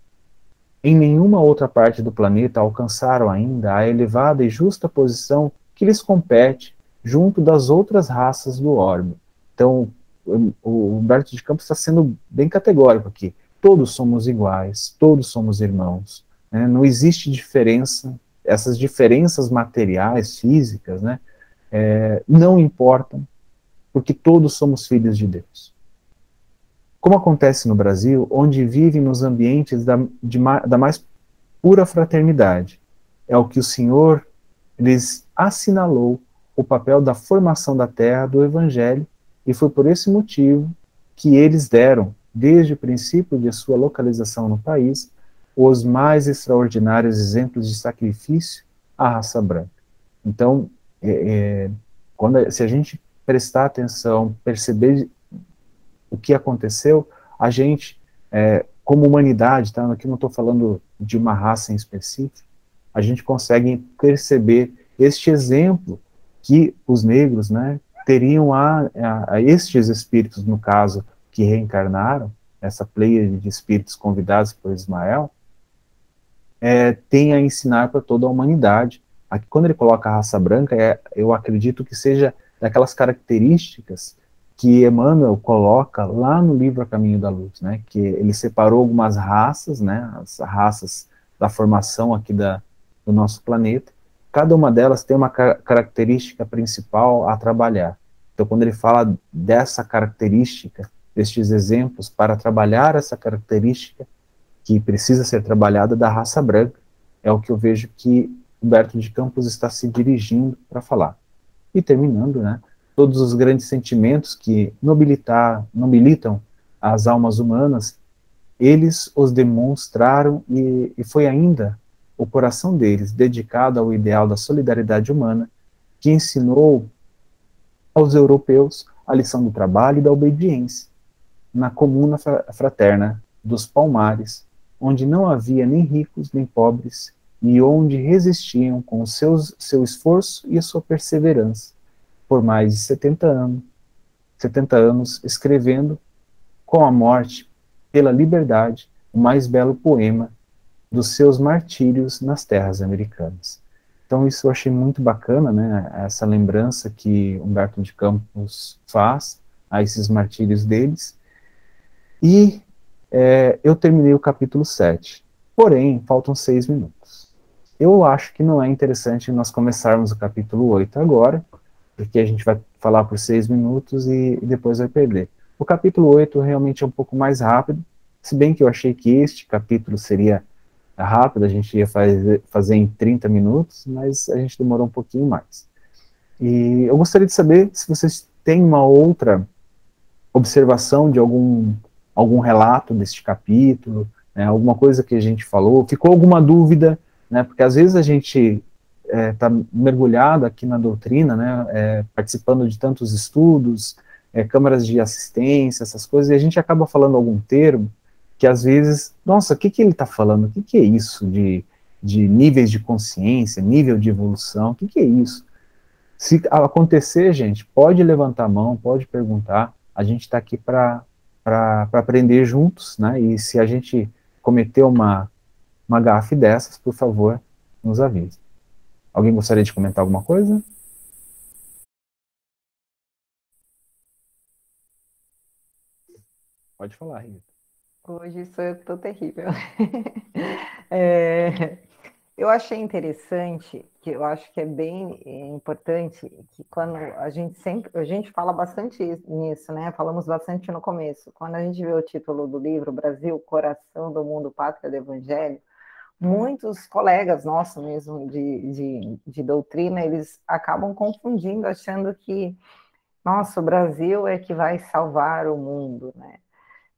em nenhuma outra parte do planeta alcançaram ainda a elevada e justa posição que lhes compete junto das outras raças do orbe. Então, o Humberto de Campos está sendo bem categórico aqui. Todos somos iguais, todos somos irmãos. Né? Não existe diferença, essas diferenças materiais, físicas, né? É, não importam, porque todos somos filhos de Deus. Como acontece no Brasil, onde vivem nos ambientes da, de, da mais pura fraternidade, é o que o Senhor lhes assinalou o papel da formação da terra do Evangelho, e foi por esse motivo que eles deram, desde o princípio de sua localização no país, os mais extraordinários exemplos de sacrifício à raça branca. Então, é, é, quando, se a gente prestar atenção, perceber o que aconteceu, a gente, é, como humanidade, tá? aqui não estou falando de uma raça em específico, a gente consegue perceber este exemplo que os negros, né, teriam a, a, a estes espíritos, no caso, que reencarnaram, essa pleia de espíritos convidados por Ismael, é, tem a ensinar para toda a humanidade. Aqui, quando ele coloca a raça branca, é, eu acredito que seja daquelas características que Emmanuel coloca lá no livro A Caminho da Luz, né, que ele separou algumas raças, né, as raças da formação aqui da, do nosso planeta, cada uma delas tem uma característica principal a trabalhar. Então, quando ele fala dessa característica, destes exemplos, para trabalhar essa característica que precisa ser trabalhada da raça branca, é o que eu vejo que Humberto de Campos está se dirigindo para falar. E terminando, né, todos os grandes sentimentos que nobilitar, nobilitam as almas humanas, eles os demonstraram e, e foi ainda o coração deles, dedicado ao ideal da solidariedade humana, que ensinou aos europeus a lição do trabalho e da obediência, na comuna fraterna dos palmares, onde não havia nem ricos nem pobres, e onde resistiam com seus, seu esforço e sua perseverança, por mais de 70 anos, 70 anos escrevendo, com a morte, pela liberdade, o mais belo poema dos seus martírios nas terras americanas. Então isso eu achei muito bacana, né, essa lembrança que Humberto de Campos faz a esses martírios deles. E é, eu terminei o capítulo 7, porém faltam seis minutos. Eu acho que não é interessante nós começarmos o capítulo 8 agora, porque a gente vai falar por seis minutos e, e depois vai perder. O capítulo 8 realmente é um pouco mais rápido, se bem que eu achei que este capítulo seria é rápido, a gente ia fazer, fazer em 30 minutos, mas a gente demorou um pouquinho mais. E eu gostaria de saber se vocês têm uma outra observação de algum, algum relato deste capítulo, né, alguma coisa que a gente falou, ficou alguma dúvida, né, porque às vezes a gente está é, mergulhado aqui na doutrina, né, é, participando de tantos estudos, é, câmaras de assistência, essas coisas, e a gente acaba falando algum termo que às vezes, nossa, o que, que ele está falando? O que, que é isso de, de níveis de consciência, nível de evolução? O que, que é isso? Se acontecer, gente, pode levantar a mão, pode perguntar. A gente está aqui para aprender juntos, né? E se a gente cometer uma, uma gafe dessas, por favor, nos avise. Alguém gostaria de comentar alguma coisa? Pode falar, Rita. Hoje sou eu que estou terrível. é, eu achei interessante, que eu acho que é bem importante, que quando a gente sempre, a gente fala bastante nisso, né? Falamos bastante no começo. Quando a gente vê o título do livro, Brasil, Coração do Mundo, Pátria do Evangelho, muitos colegas nossos mesmo de, de, de doutrina, eles acabam confundindo, achando que, nossa, o Brasil é que vai salvar o mundo, né?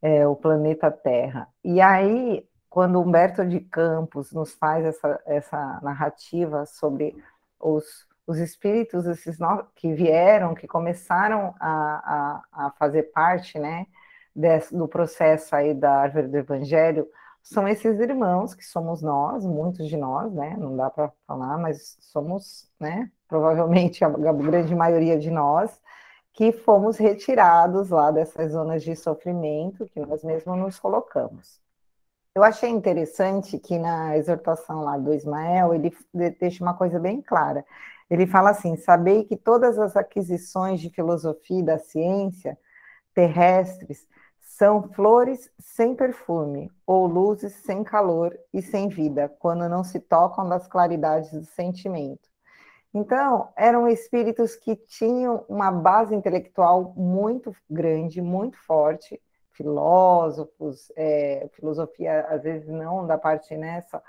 É, o planeta Terra. E aí, quando Humberto de Campos nos faz essa, essa narrativa sobre os, os espíritos esses que vieram, que começaram a, a, a fazer parte né, desse, do processo aí da árvore do Evangelho, são esses irmãos que somos nós, muitos de nós, né? Não dá para falar, mas somos, né? Provavelmente a grande maioria de nós que fomos retirados lá dessas zonas de sofrimento que nós mesmos nos colocamos. Eu achei interessante que na exortação lá do Ismael, ele deixa uma coisa bem clara. Ele fala assim: sabei que todas as aquisições de filosofia e da ciência terrestres são flores sem perfume, ou luzes sem calor e sem vida, quando não se tocam das claridades do sentimento. Então, eram espíritos que tinham uma base intelectual muito grande, muito forte, filósofos, é, filosofia às vezes não da parte nessa,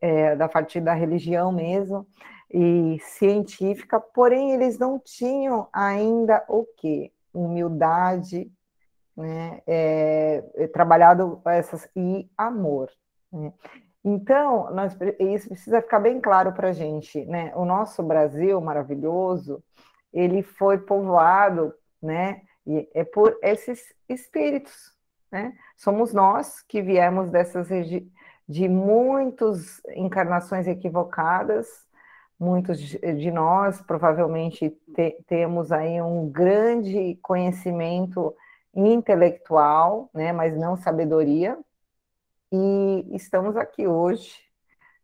é, da parte da religião mesmo, e científica, porém eles não tinham ainda o que? Humildade, né? É, é, trabalhado essas e amor. Né? Então, nós, isso precisa ficar bem claro para a gente, né? O nosso Brasil maravilhoso, ele foi povoado, né? E é por esses espíritos, né? Somos nós que viemos dessas de muitas encarnações equivocadas, muitos de nós provavelmente te, temos aí um grande conhecimento intelectual, né, mas não sabedoria, e estamos aqui hoje,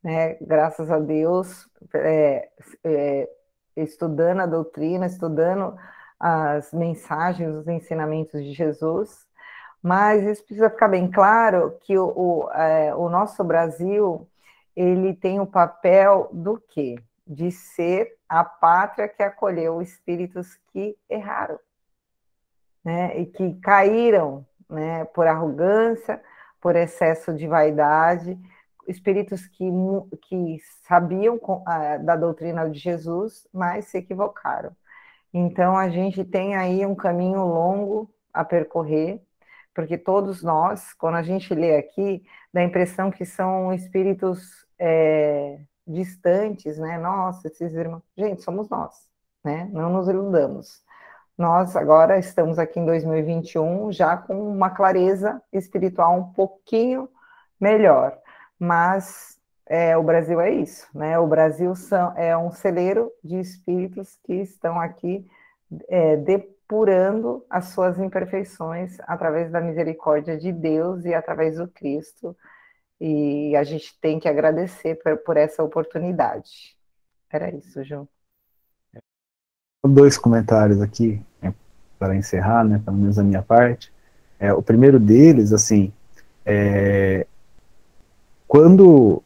né, graças a Deus, é, é, estudando a doutrina, estudando as mensagens, os ensinamentos de Jesus, mas isso precisa ficar bem claro que o, o, é, o nosso Brasil ele tem o papel do quê? De ser a pátria que acolheu espíritos que erraram, né? E que caíram, né? Por arrogância, por excesso de vaidade, espíritos que, que sabiam da doutrina de Jesus, mas se equivocaram. Então a gente tem aí um caminho longo a percorrer porque todos nós, quando a gente lê aqui, dá a impressão que são espíritos é, distantes, né? Nossa, esses irmãos. Gente, somos nós, né? Não nos iludamos. Nós agora estamos aqui em 2021 já com uma clareza espiritual um pouquinho melhor, mas é, o Brasil é isso, né? O Brasil são, é um celeiro de espíritos que estão aqui é, de, purando as suas imperfeições através da misericórdia de Deus e através do Cristo. E a gente tem que agradecer por, por essa oportunidade. Era isso, João. Dois comentários aqui para encerrar, né, pelo menos a minha parte. É, o primeiro deles, assim, é, quando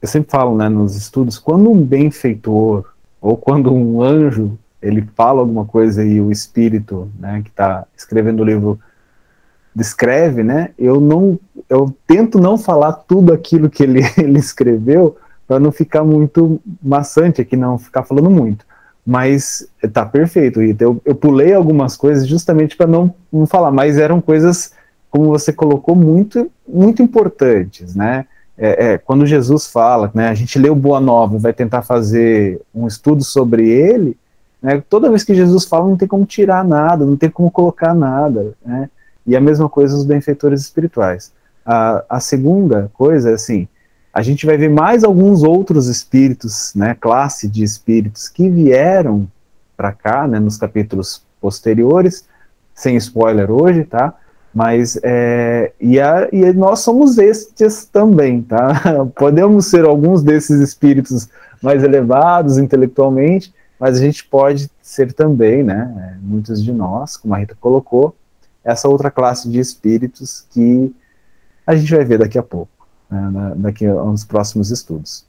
eu sempre falo, né, nos estudos, quando um benfeitor ou quando um anjo ele fala alguma coisa e o espírito, né, que está escrevendo o livro descreve, né, eu não, eu tento não falar tudo aquilo que ele, ele escreveu para não ficar muito maçante aqui, não ficar falando muito. Mas tá perfeito, Rita. Eu, eu pulei algumas coisas justamente para não, não falar, mas eram coisas, como você colocou, muito, muito importantes, né? É, é, quando Jesus fala, né, a gente lê o Boa Nova vai tentar fazer um estudo sobre ele, né? Toda vez que Jesus fala, não tem como tirar nada, não tem como colocar nada. Né? E a mesma coisa os benfeitores espirituais. A, a segunda coisa é assim: a gente vai ver mais alguns outros espíritos, né, classe de espíritos que vieram para cá, né, nos capítulos posteriores, sem spoiler hoje, tá? Mas é, e, a, e nós somos estes também, tá? Podemos ser alguns desses espíritos mais elevados intelectualmente, mas a gente pode ser também, né, muitos de nós, como a Rita colocou, essa outra classe de espíritos que a gente vai ver daqui a pouco, né, daqui a uns próximos estudos.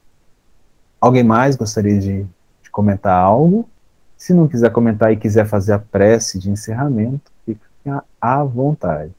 Alguém mais gostaria de, de comentar algo? Se não quiser comentar e quiser fazer a prece de encerramento, fica à vontade.